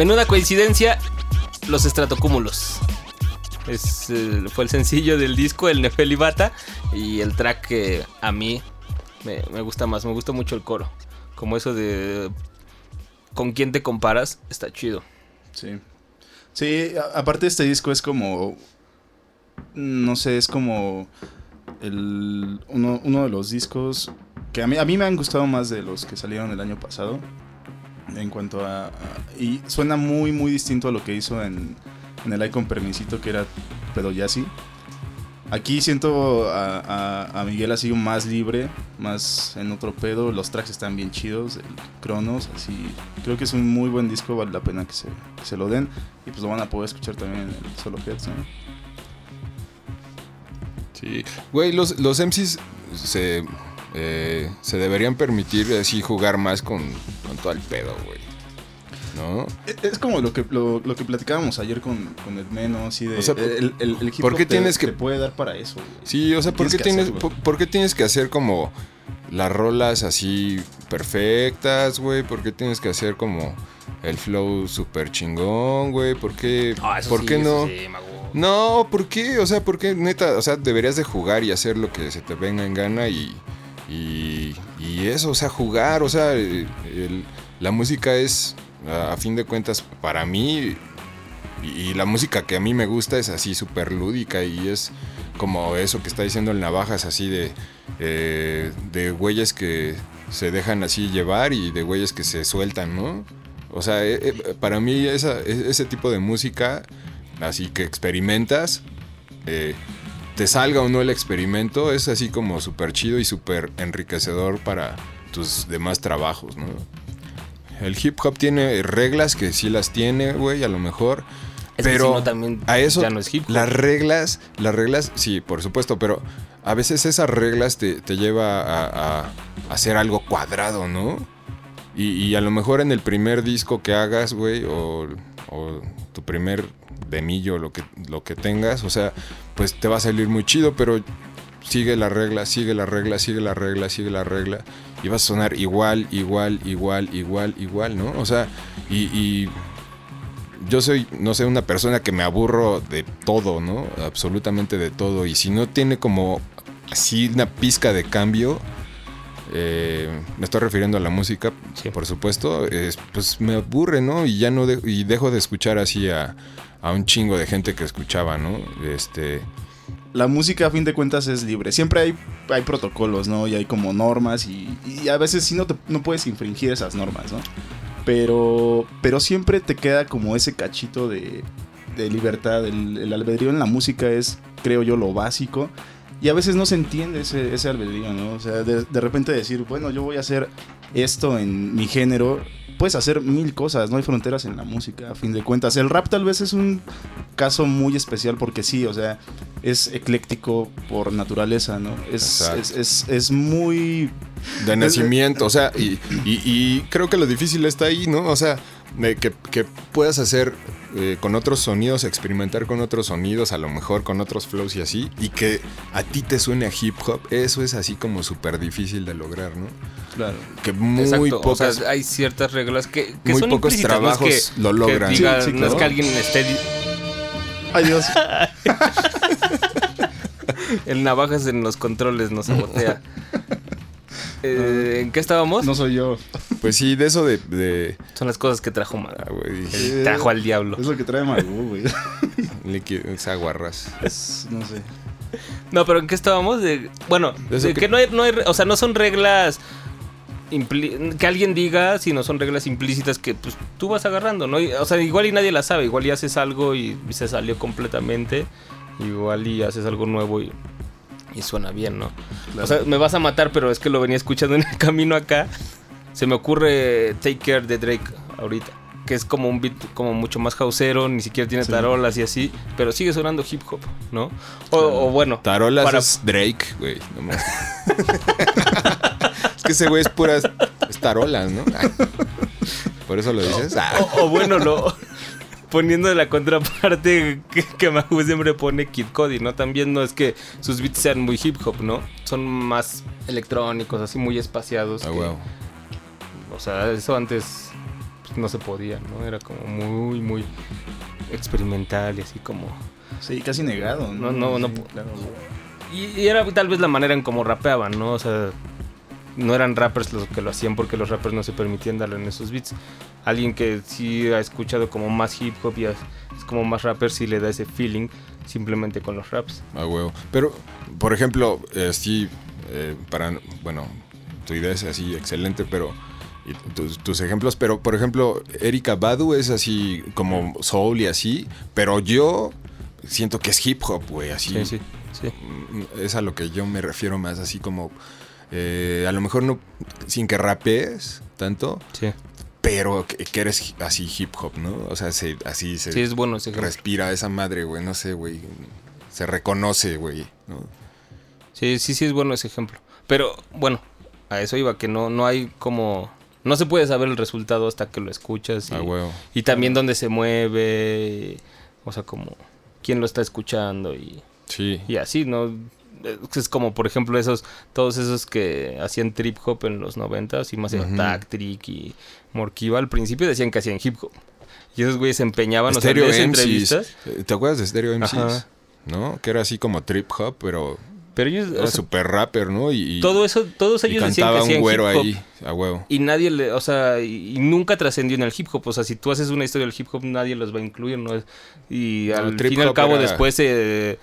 Menuda coincidencia, los estratocúmulos. Es, eh, fue el sencillo del disco, el Nefelibata. Y el track que a mí me, gusta más, me gusta mucho el coro. Como eso de. ¿Con quién te comparas? Está chido. Sí. Sí, aparte este disco es como. No sé, es como. El, uno, uno de los discos que a mí, a mí me han gustado más de los que salieron el año pasado. En cuanto a. y suena muy, muy distinto a lo que hizo en, en el Icon Permisito, que era pedo jazzy. Aquí siento a, a- a Miguel así más libre, más en otro pedo. Los tracks están bien chidos, el Cronos, así. Creo que es un muy buen disco, vale la pena que se, se lo den. Y pues lo van a poder escuchar también en el Solo Heads. Sí, güey, los, los MCs se, eh, se deberían permitir así jugar más con, con todo el pedo, güey. ¿No? Es- Es como lo que, lo, lo que platicábamos ayer con, con el Meno, así de. O sea, el, el, el ¿por qué te- tienes que- te puede dar para eso, güey. Sí, o sea, ¿por qué, tienes, por, por qué tienes que hacer como las rolas así perfectas, güey? ¿Por qué tienes que hacer como el flow súper chingón, güey? ¿Por qué, Ah, eso ¿por sí, qué eso no? sí, mago. No, ¿por qué? O sea, ¿por qué neta? O sea, deberías de jugar y hacer lo que se te venga en gana y, y, y eso, o sea, jugar, o sea, la música es, a, fin de cuentas, para mí, y, la música que a mí me gusta es así súper lúdica y es como eso que está diciendo el Navajas, así de, eh, de güeyes que se dejan así llevar y de güeyes que se sueltan, ¿no? O sea, eh, eh, para mí e- ese tipo de música, así que experimentas, eh, te salga o no el experimento, es así como súper chido y súper enriquecedor para tus demás trabajos, ¿no? El hip hop tiene reglas que sí las tiene, güey, a lo mejor. Es que pero si no, también a eso, ya no es hip hop. las reglas, las reglas, sí, por supuesto, pero a veces esas reglas te, te lleva a, a- a hacer algo cuadrado, ¿no? Y, a lo mejor en el primer disco que hagas, güey, o, o tu primer demillo, lo que, lo que tengas, o sea, pues te va a salir muy chido, pero sigue la regla, sigue la regla, sigue la regla, sigue la regla, y vas a sonar igual, igual, igual, igual, igual, ¿no? O sea, y, y yo soy, no sé, una persona que me aburro de todo, ¿no? Absolutamente de todo, y si no tiene como así una pizca de cambio, eh, me estoy refiriendo a la música, por supuesto, es, pues me aburre, ¿no? Y ya no de- y dejo de escuchar así a, a un chingo de gente que escuchaba, ¿no? Este, La música, a fin de cuentas, es libre. Siempre hay, hay protocolos, ¿no? Y hay como normas y, y a veces sí no, te- no puedes infringir esas normas, ¿no? Pero, pero siempre te queda como ese cachito de, de libertad. El, el albedrío en la música es, creo yo, lo básico. Y a veces no se entiende ese, ese albedrío, ¿no? O sea, de, de repente decir, bueno, yo voy a hacer esto en mi género. Puedes hacer mil cosas, no hay fronteras en la música, a fin de cuentas. El rap tal vez es un caso muy especial porque sí, o sea, es ecléctico por naturaleza, ¿no? Es, es, es, es muy... de nacimiento, o sea, y, y- y creo que lo difícil está ahí, ¿no? O sea, que, que puedas hacer eh, con otros sonidos, experimentar con otros sonidos, a lo mejor con otros flows y así, y que a ti te suene a hip hop, eso es así como súper difícil de lograr, ¿no? Claro. Que muy Exacto, o pocas... sea, hay ciertas reglas que, que Muy son pocos implícitas, no es trabajos que- lo que logran. diga- Sí, sí, No es que alguien esté... Ay, Dios. El navajas en los controles nos sabotea. Eh, ¿En qué estábamos? No soy yo. Pues sí, de eso de... de- Son las cosas que trajo Mal. ah, güey, El trajo al diablo. Es lo que trae Malú, güey. es aguarras. Es, no sé. No, pero ¿en qué estábamos? De, bueno, De eso de que- que, no hay, no hay, o sea, no son reglas impli- que alguien diga, sino son reglas implícitas que pues tú vas agarrando, ¿no? Y, o sea, igual y nadie la sabe, igual y haces algo y se salió completamente, igual y haces algo nuevo y, y suena bien, ¿no? O sea, me vas a matar, pero es que lo venía escuchando en el camino acá. Se me ocurre Take Care de Drake ahorita. Que es como un beat como mucho más houseero, ni siquiera tiene Sí. tarolas y así, pero sigue sonando hip hop, ¿no? O, o bueno, Tarolas para- es Drake, güey. no es que ese güey es puras es tarolas, ¿no? Ay. Por eso lo dices. Ah. O, o bueno, lo poniendo la contraparte que, que Mahu siempre pone Kid Cody, ¿no? También no es que sus beats sean muy hip hop, ¿no? Son más electrónicos, así muy espaciados. Ah, que- huevo. O sea, eso antes pues, no se podía, ¿no? Era como muy, muy experimental y así como... Sí, casi negado. No, no, no. Sí, claro. Y, y era tal vez la manera en cómo rapeaban, ¿no? O sea, no eran rappers los que lo hacían porque los rappers no se permitían darle en esos beats. Alguien que sí ha escuchado como más hip hop y es como más rapper, sí le da ese feeling simplemente con los raps. A huevo. Pero, por ejemplo, eh, sí, eh, para, bueno, tu idea es así excelente, pero y tus, tus ejemplos, pero por ejemplo, Erika Badu es así como soul y así, pero yo siento que es hip hop, güey, así. Sí, sí, sí. Mm, Es a lo que yo me refiero más, así como, eh, a lo mejor no, sin que rapees tanto, Sí. Pero que, que eres así hip hop, ¿no? O sea, se- así se Sí, es bueno ese ejemplo. respira esa madre, güey, no sé, güey. Se reconoce, güey, ¿no? Sí, sí, sí es bueno ese ejemplo. Pero bueno, a eso iba, que no, no hay como... No se puede saber el resultado hasta que lo escuchas. Y, A huevo. y también dónde se mueve. y- o sea, como quién lo está escuchando y, Sí. y así, ¿no? Es como, por ejemplo, esos, todos esos que hacían trip hop en los noventas, y más Ujú. Tactric y Morkiva, al principio decían que hacían hip hop. Y esos güeyes se empeñaban, o sea, Stereo MCs. entrevistas. Eh, ¿Te acuerdas de Stereo MCs? Ajá. ¿No? Que era así como trip hop, pero Pero ellos, o era sea, super rapper, ¿no? Y, y- todo eso, todos y ellos decían que un güero hip hop. ahí, a huevo. Y nadie le, o sea, y, y nunca trascendió en el hip hop. O sea, si tú haces una historia del hip hop, nadie los va a incluir, ¿no? Y No, al trip fin y al cabo, era- después se,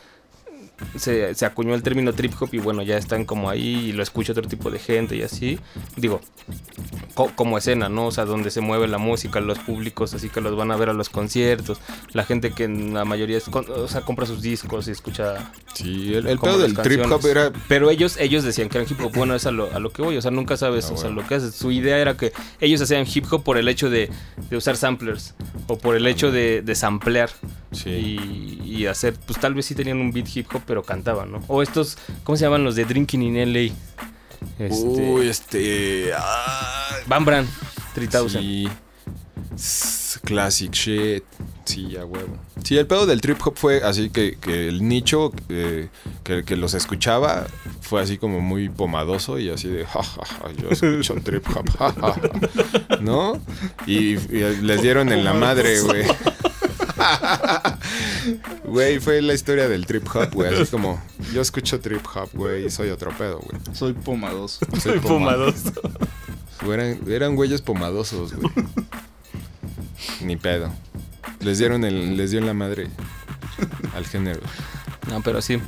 se, se acuñó el término trip hop y bueno, ya están como ahí y lo escucha otro tipo de gente y así. Digo, co- como escena, ¿no? O sea, donde se mueve la música, los públicos, así que los van a ver a los conciertos. La gente que en la mayoría, es o sea, compra sus discos y escucha. Sí, el, el pedo del trip hop era... Pero ellos, ellos decían que eran hip hop. Bueno, es a lo, a lo que voy. O sea, nunca sabes Ah, o sea, bueno. lo que haces. Su idea era que ellos hacían hip hop por el hecho de, de usar samplers. O por el hecho de, de samplear. Sí. Y, y hacer, pues tal vez sí tenían un beat hip hop, pero cantaban, ¿no? O estos, ¿cómo se llaman los de Drinking in LA? Este, Uy, este... ah, Van Bran, 3000. Sí. Classic shit. Sí, a huevo. Sí, el pedo del trip hop fue así que, que el nicho eh, que, que los escuchaba fue así como muy pomadoso y así de, ja, ja, ja, yo escucho trip hop, ja, ja, ja". ¿no? Y, y les dieron en la madre, güey. Güey, fue la historia del trip hop, güey. Así como, yo escucho trip hop, güey, y soy otro pedo, güey. Soy pomadoso. Soy pomadoso. Eran, eran güeyes pomadosos, güey. Ni pedo. Les dieron el, les dio en la madre al género. No, pero sí.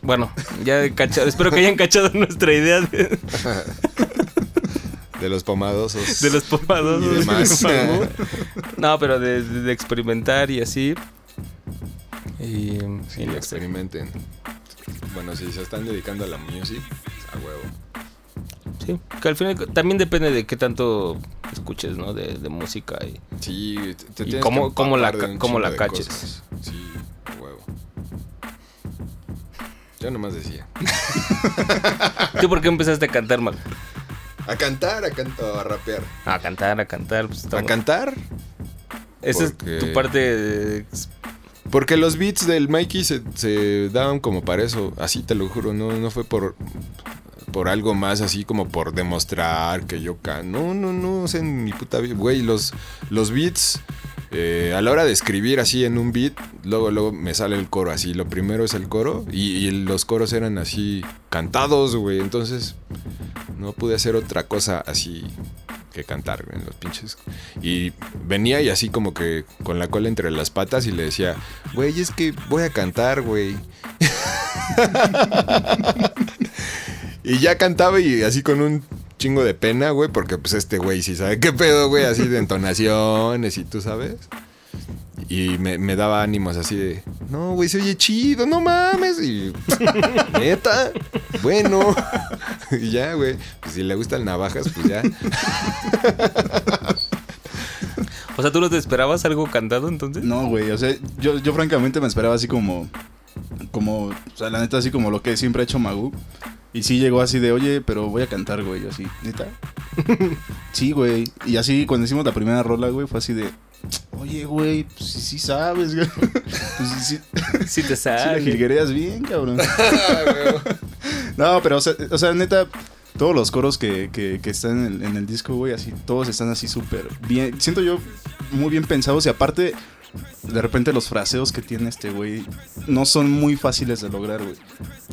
Bueno, ya he cachado, espero que hayan cachado nuestra idea de, De los pomadosos. de los pomados. Y demás. No, pero de, experimentar y así. Y, Sí, y experimenten. Bueno, si se están dedicando a la music, a huevo. Sí, que al final también depende de qué tanto escuches, ¿no? De, de música y... Sí, te, Y cómo- que cómo la cómo la de caches. cosas. Sí, a huevo. Yo nomás decía. ¿Tú por qué empezaste a cantar, mal? A cantar, a cantar, a rapear. A cantar, a cantar. Pues, ¿A cantar? Esa es porque- tu parte de- Porque los beats del Mikey se, se daban como para eso, así te lo juro, no, no fue por, por algo más así como por demostrar que yo can. No, no, no, o sea, en mi puta vida, güey, los, los beats, eh, a la hora de escribir así en un beat, luego, luego me sale el coro así, lo primero es el coro y, y los coros eran así cantados, güey, entonces no pude hacer otra cosa así que cantar en los pinches. Y venía y así como que con la cola entre las patas y le decía, güey, es que voy a cantar, güey. y ya cantaba y así con un chingo de pena, güey, porque pues este güey sí sabe qué pedo, güey, así de entonaciones y tú sabes. Y me, me daba ánimos así de, no, güey, se oye chido, no mames. Y neta, bueno. y ya, güey, pues si le gustan navajas, pues ya. O sea, ¿tú no te esperabas algo cantado entonces? No, güey, o sea, yo, yo francamente me esperaba así como, como, o sea, la neta así como lo que siempre ha hecho Magu. Y sí llegó así de, oye, pero voy a cantar, güey, yo así, neta. sí, güey. Y así cuando hicimos la primera rola, güey, fue así de, oye, güey, pues sí, sí sabes, güey. Pues sí, sí. Sí te Sí la bien, cabrón. no, pero, o sea, o sea, neta, todos los coros que, que, que están en el, en el disco, güey, así, todos están así súper bien. Siento yo muy bien pensados y aparte, de repente los fraseos que tiene este güey no son muy fáciles de lograr, güey.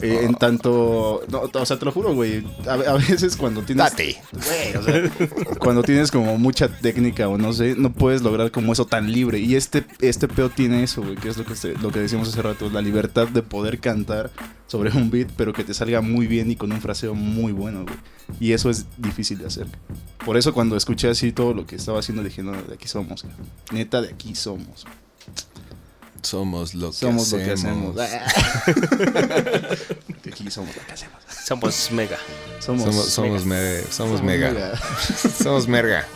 Eh, En tanto, no, o sea, te lo juro, güey. A, a veces cuando tienes. Date. Güey, o sea, cuando tienes como mucha técnica o no sé, no puedes lograr como eso tan libre. Y este, este peo tiene eso, güey, que es lo que, se- lo que decíamos hace rato, la libertad de poder cantar sobre un beat, pero que te salga muy bien y con un fraseo muy bueno, güey. Y eso es difícil de hacer. Por eso cuando escuché así todo lo que estaba haciendo, dije, no, de aquí somos. güey. Neta, de aquí somos. Somos lo que Somos lo que hacemos. hacemos. de aquí somos lo que hacemos. Somos mega. Somos, Somos, somos, me- somos Somos mega. mega. somos merga.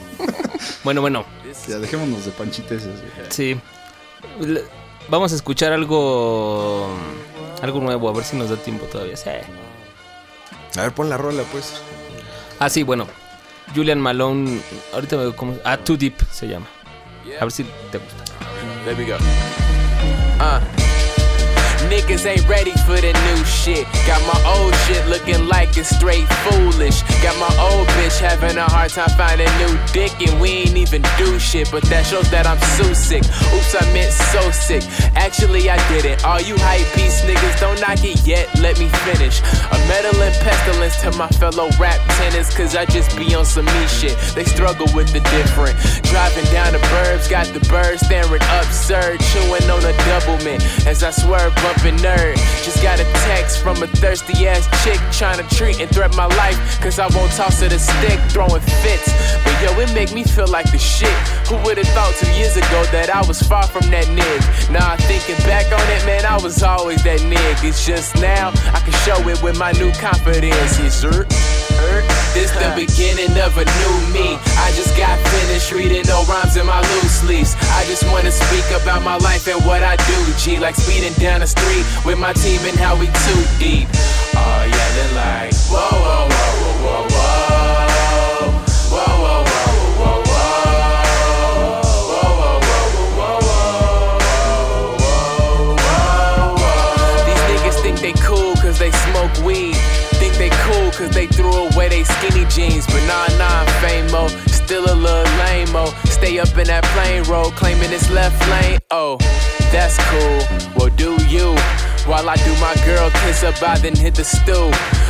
Bueno, bueno. Ya dejémonos de panchites. Sí. Vamos a escuchar algo. Algo nuevo, a ver si nos da tiempo todavía. Sí. A ver, pon la rola, pues. Ah, sí, bueno. Julian Malone. Ahorita me cómo. Ah, Too Deep se llama. A ver si te gusta. There we go. Uh. Niggas ain't ready for the new shit. Got my old shit looking like it's straight foolish. Got my old bitch having a hard time finding new dick, and we ain't even do shit. But that shows that I'm so sick. Oops, I meant so sick. Actually, I didn't. All you hype beast niggas don't knock it yet. Let me finish. A metal and pestilence to my fellow rap tenants, cause I just be on some me shit. They struggle with the different. Driving down the burbs, got the birds staring absurd, chewing on a doublemint as I swerve bumping nerd. Just got a text from a thirsty ass chick trying to treat and threat my life, cause I won't toss her the stick, throwing fits. But yo, it make me feel like the shit. Who would've thought two years ago that I was far from that nig? Nah, thinking back on it, man, I was always that nig. It's just now I can show it with my new confidence. Yes, sir. Er, this the beginning of a new me. I just got finished reading no rhymes in my loose leaves. I just wanna speak about my life and what I do. G like speeding down the street with my team and how we too deep. Oh, All yelling like whoa whoa whoa whoa whoa. I do my girl kiss up, I then hit the stool.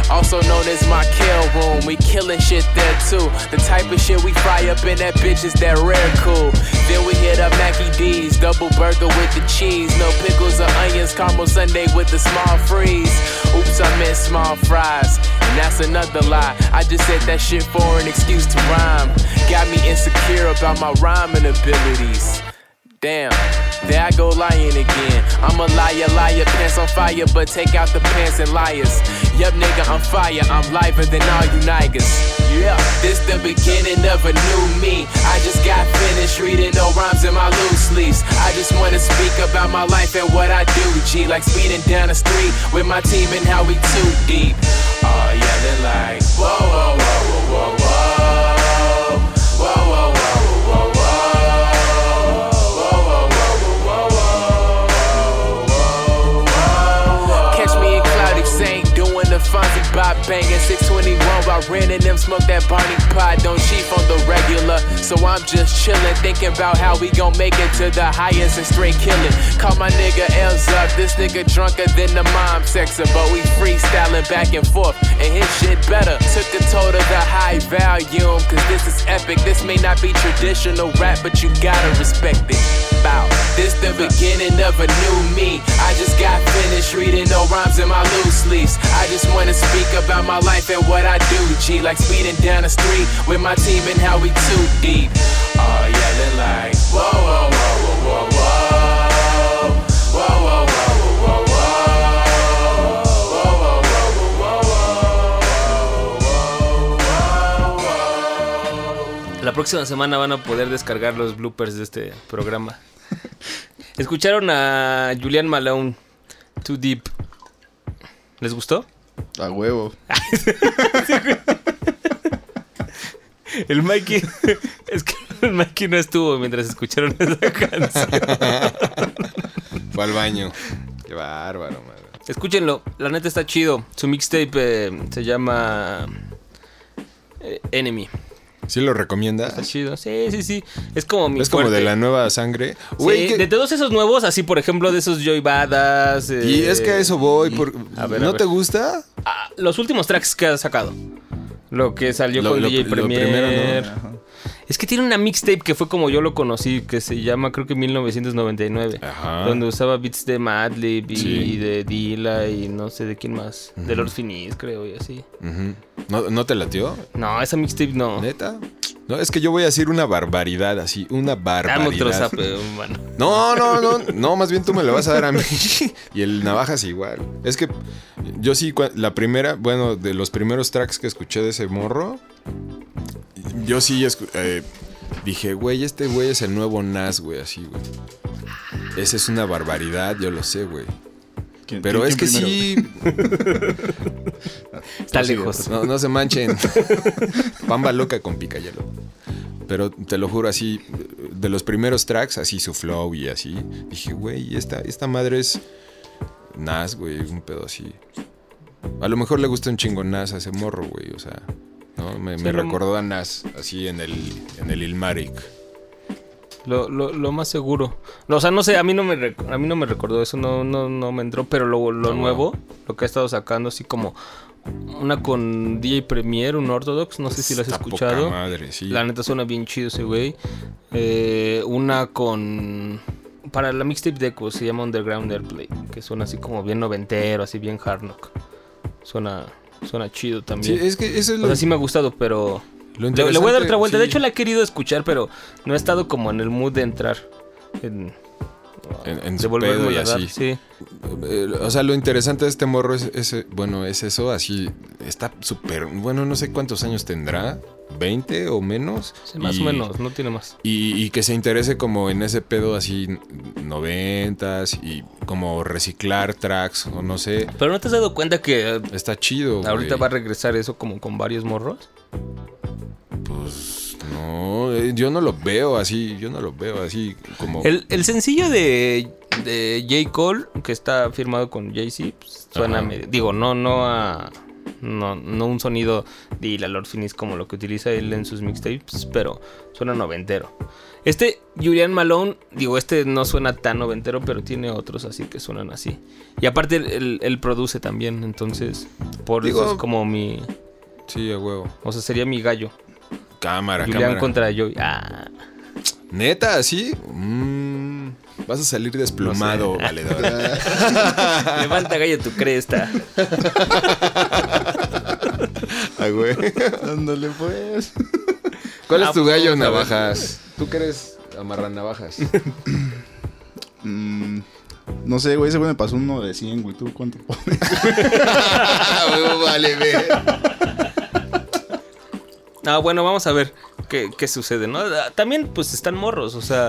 Also known as my kill room. We killing shit there too. The type of shit we fry up in that bitch is that rare cool. Then we hit up Mackie D's, double burger with the cheese. No pickles or onions, caramel sundae with the small freeze. Oops, I meant small fries. And that's another lie. I just said that shit for an excuse to rhyme. Got me insecure about my rhyming abilities. Damn, there I go lying again. I'm a liar, liar, pants on fire, but take out the pants and liars. Yup, nigga, I'm fire, I'm liver than all you niggas. Yeah, this the beginning of a new me. I just got finished reading no rhymes in my loose leaves. I just wanna speak about my life and what I do, G. Like speeding down the street with my team and how we too deep. All yelling like, whoa, whoa, whoa. Banging 621 while Ren and them smoke that Barney pot. Don't cheat on the regular. So I'm just chillin', thinking about how we gon' make it to the highest and straight killin'. Call my nigga L's up. This nigga drunker than the mom sexer. But we freestylin' back and forth. And his shit better. Took a toll to the high volume. Cause this is epic. This may not be traditional rap, but you gotta respect it. Bow. This beginning of a new me. I just got finished reading no rhymes in my loose leaves. I just wanna speak about my life and what I do, G. Like speeding down the street with my team and how we too deep. All yelling like, whoa, whoa, whoa, whoa, whoa, whoa. Whoa, whoa, whoa, whoa, whoa. La próxima semana van a poder descargar los bloopers de este programa. Escucharon a Julian Malone, Too Deep. ¿Les gustó? A huevo. El Mikey. Es que el Mikey no estuvo mientras escucharon esa canción. Fue al baño. Qué bárbaro, madre. Escúchenlo, la neta está chido. Su mixtape eh, se llama eh, Enemy. ¿Sí lo recomiendas? Está chido. Sí, sí, sí. Es como mi Es como de la nueva sangre. Sí, Güey, que- de todos esos nuevos, así por ejemplo de esos Joy Badass. eh, Y es que a eso voy. por- a ver, a ¿No ver. te gusta? Ah, los últimos tracks que ha sacado. Lo que salió Lo- con lo- DJ lo Premier. primero, Es que tiene una mixtape que fue como yo lo conocí, que se llama creo que 1999. Donde usaba beats de Madlib y Sí. de Dilla y no sé de quién más. De Lord Finis, creo, y así. ¿No, ¿No te latió? No, esa mixtape no. ¿Neta? No, es que yo voy a decir una barbaridad así, una barbaridad. mano. No, no, no, no, más bien tú me lo vas a dar a mí. y el Navajas igual. Es que yo sí, la primera, bueno, de los primeros tracks que escuché de ese morro, yo sí escu- eh, dije, güey, este güey es el nuevo Nas, güey, así, güey. Esa es una barbaridad, yo lo sé, güey. ¿Quién- Pero quién- es que sí. Está lejos. No, no se manchen. Pamba loca con picayelo. Pero te lo juro, así, de los primeros tracks, así su flow y así, dije, güey, esta, esta madre es Nas, güey, un pedo así. A lo mejor le gusta un chingo Nas a ese morro, güey, o sea, ¿no? Me, Sí, me lo- recordó a Nas, así en el, en el Ilmatic. Lo, lo, lo más seguro. No, o sea, no sé, a mí no me, a mí no me recordó eso, no, no, no me entró, pero lo, lo No. nuevo, lo que ha estado sacando, así como una con DJ Premier, un Orthodox, no sé si lo has escuchado. madre, sí. La neta suena bien chido ese güey. Eh, una con... Para la mixtape de Echo se llama Underground Airplay, que suena así como bien noventero, así bien hard knock. Suena, suena chido también. Sí, es que eso es O lo- sea, sí me ha gustado, pero... Lo Le, le voy a dar otra vuelta. De hecho, la he querido escuchar, pero no he estado como en el mood de entrar. En, En, su pedo y a dar, así. sí. Eh, O sea, lo interesante de este morro es, es, bueno, es eso, así, está súper, bueno, no sé cuántos años tendrá, 20 o menos. Sí, más Y- o menos, no tiene más. Y, y que se interese como en ese pedo así, noventas y como reciclar tracks o no sé. Pero ¿no te has dado cuenta que eh, Está chido, ahorita va a regresar eso como con varios morros? Pues no, eh, yo no lo veo así, yo no lo veo así como... El, el sencillo de, de J. Cole, que está firmado con Jay-Z, pues, suena medio- Digo, no, no a. No, no un sonido de la Lord Finis como lo que utiliza él en sus mixtapes, pero suena noventero. Este Julian Malone, digo, este no suena tan noventero, pero tiene otros así que suenan así. Y aparte él, él- él produce también, entonces por Digo- eso es como mi... Sí, a huevo. O sea, sería mi gallo. Cámara, Julian cámara. contra Joy. Ah. Neta, así. Mm, vas a salir desplumado, valedor. Levanta gallo tu cresta. Ay, güey. Ándale, pues. ¿Cuál es Ah, tu gallo, navajas? ¿Tú qué eres amarran navajas? Mm, no sé, güey, ese güey me pasó uno de 100, güey. ¿Tú cuánto pones? vale, ve. Ah, bueno, vamos a ver qué, qué sucede, ¿no? Ah, También, pues, están morros, o sea,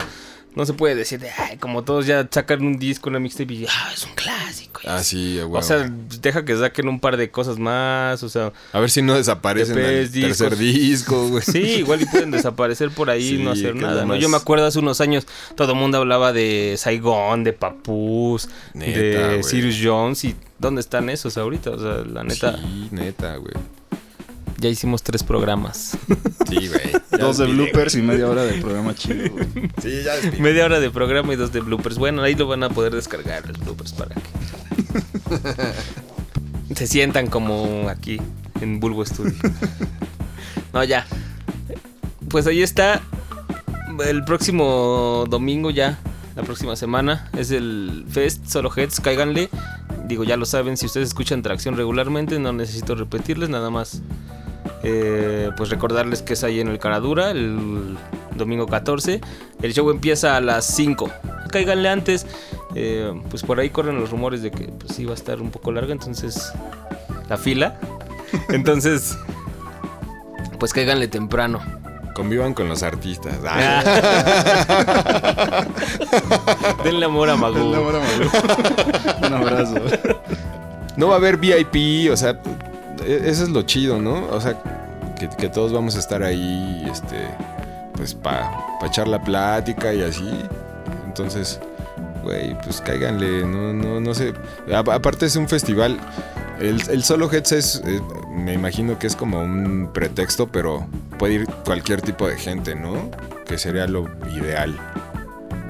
no se puede decir de, ay, como todos ya sacan un disco, una mixtape y, ah, es un clásico. güey. Ah, sí, huevo. O sea, deja que saquen un par de cosas más, o sea... A ver si no desaparecen en el tercer disco, güey. Sí, igual y pueden desaparecer por ahí y Sí, no hacer nada, ¿no? Yo me acuerdo hace unos años, todo el mundo hablaba de Saigon, de Papús, Neta, de güey. Sirius Jones y ¿dónde están esos ahorita? O sea, la neta, Sí, neta, güey. Ya hicimos tres programas. Sí, güey. Dos de bloopers y media hora de programa chido, güey. Sí, ya despide. Media hora de programa y dos de bloopers. Bueno, ahí lo van a poder descargar los bloopers para que se sientan como aquí en Bulbo Studio. No, ya. Pues ahí está. El próximo domingo ya, la próxima semana, es el Fest Solo Heads, cáiganle. Digo, ya lo saben, si ustedes escuchan Tracción regularmente, no necesito repetirles, nada más. Eh, pues recordarles que es ahí en el Caradura, el domingo 14. El show empieza a las 5. Cáiganle antes. eh, pues por ahí corren los rumores de que pues sí va a estar un poco larga, entonces la fila. Entonces, pues cáiganle temprano. Convivan con los artistas. Denle amor a Magu. Denle amor a Magu. Un abrazo. No va a haber VIP, o sea, eso es lo chido, ¿no? O sea, que, todos vamos a estar ahí, este, pues para echar la plática y así. Entonces, güey, pues cáiganle, no, no, no sé. Aparte es un festival. El, el solo Heads es, eh, me imagino que es como un pretexto, pero puede ir cualquier tipo de gente, ¿no? Que sería lo ideal.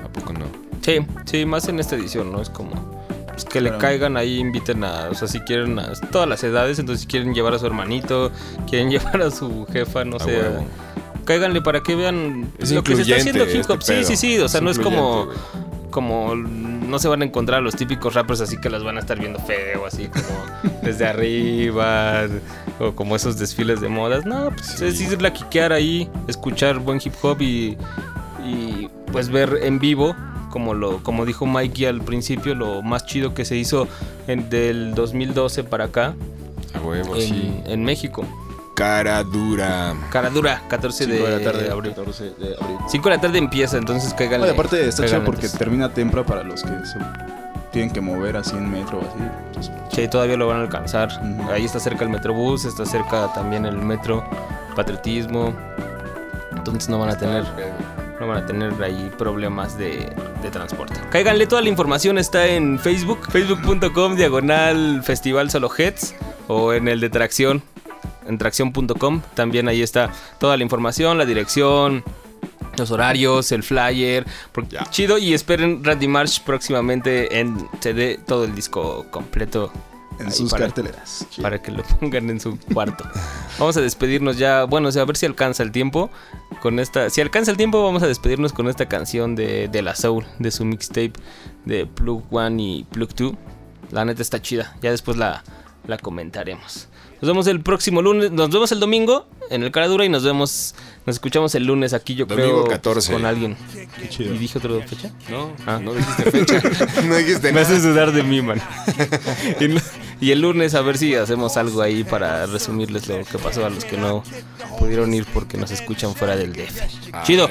¿A poco no? Sí, sí, más en esta edición, ¿no? Es como pues, que le caigan ahí, inviten a, o sea, si quieren a todas las edades, entonces si quieren llevar a su hermanito, quieren llevar a su jefa, no sé, huevo. cáiganle para que vean Es lo que se está haciendo hip hop. este sí, sí, sí, o sea, no Es como como no se van a encontrar a los típicos rappers así que las van a estar viendo feo, así como desde arriba, o como esos desfiles de modas. No, pues es irla a quiquear ahí, escuchar buen hip hop y, y pues ver en vivo, como lo como dijo Mikey al principio, lo más chido que se hizo en, del 2012 para acá A huevo, en, sí. en México. Cara dura. Cara dura, 14 Cinco de, de la tarde, abril. 14 de abril. 5 de la tarde empieza, entonces cáiganle. No, y aparte está chido porque antes. termina temprano para los que se tienen que mover así en metro o así. Entonces, Sí, todavía lo van a alcanzar. Ahí está cerca el Metrobús, está cerca también el Metro Patriotismo. Entonces no van a tener no van a tener ahí problemas de, de transporte. Cáiganle, toda la información está en Facebook, facebook.com diagonal Festival Solo Heads o en el de Tracción, en tracción.com. También ahí está toda la información, la dirección, los horarios, el flyer. chido y esperen Randy March próximamente en CD todo el disco completo. En sus carteleras. Chido. Para que lo pongan en su cuarto. Vamos a despedirnos ya. Bueno, o sea, a ver si alcanza el tiempo. Con esta. Si alcanza el tiempo, vamos a despedirnos con esta canción de, de la Soul, de su mixtape de Plug One y Plug 2. La neta está chida. Ya después la, la comentaremos. Nos vemos el próximo lunes. Nos vemos el domingo en el Caradura y nos vemos. Nos escuchamos el lunes aquí, yo Domingo creo. 14. Con alguien. chido. ¿Y dije otra fecha? No, Ah. no dijiste fecha. no dijiste Me nada. haces dudar de mí, man. y, no- y el lunes a ver si hacemos algo ahí para resumirles lo que pasó a los que no pudieron ir porque nos escuchan fuera del DF. Chido.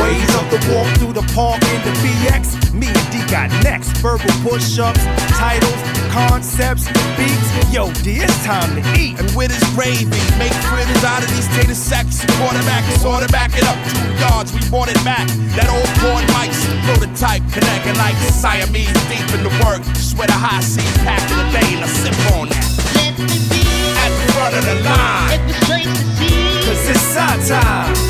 ways of the walk through the park in the BX, me and D got next. Verbal push-ups, titles, concepts, beats. Yo, D, it's time to eat. And with his gravy, make fritters out of these tater sacks. Quarterback, sort of back it up two yards, we bought it back. That old board mics, prototype, connecting like Siamese deep in the work. Sweat a high seas, pack in the bay, let's sip on that. At the front of the line. Cause it's our time.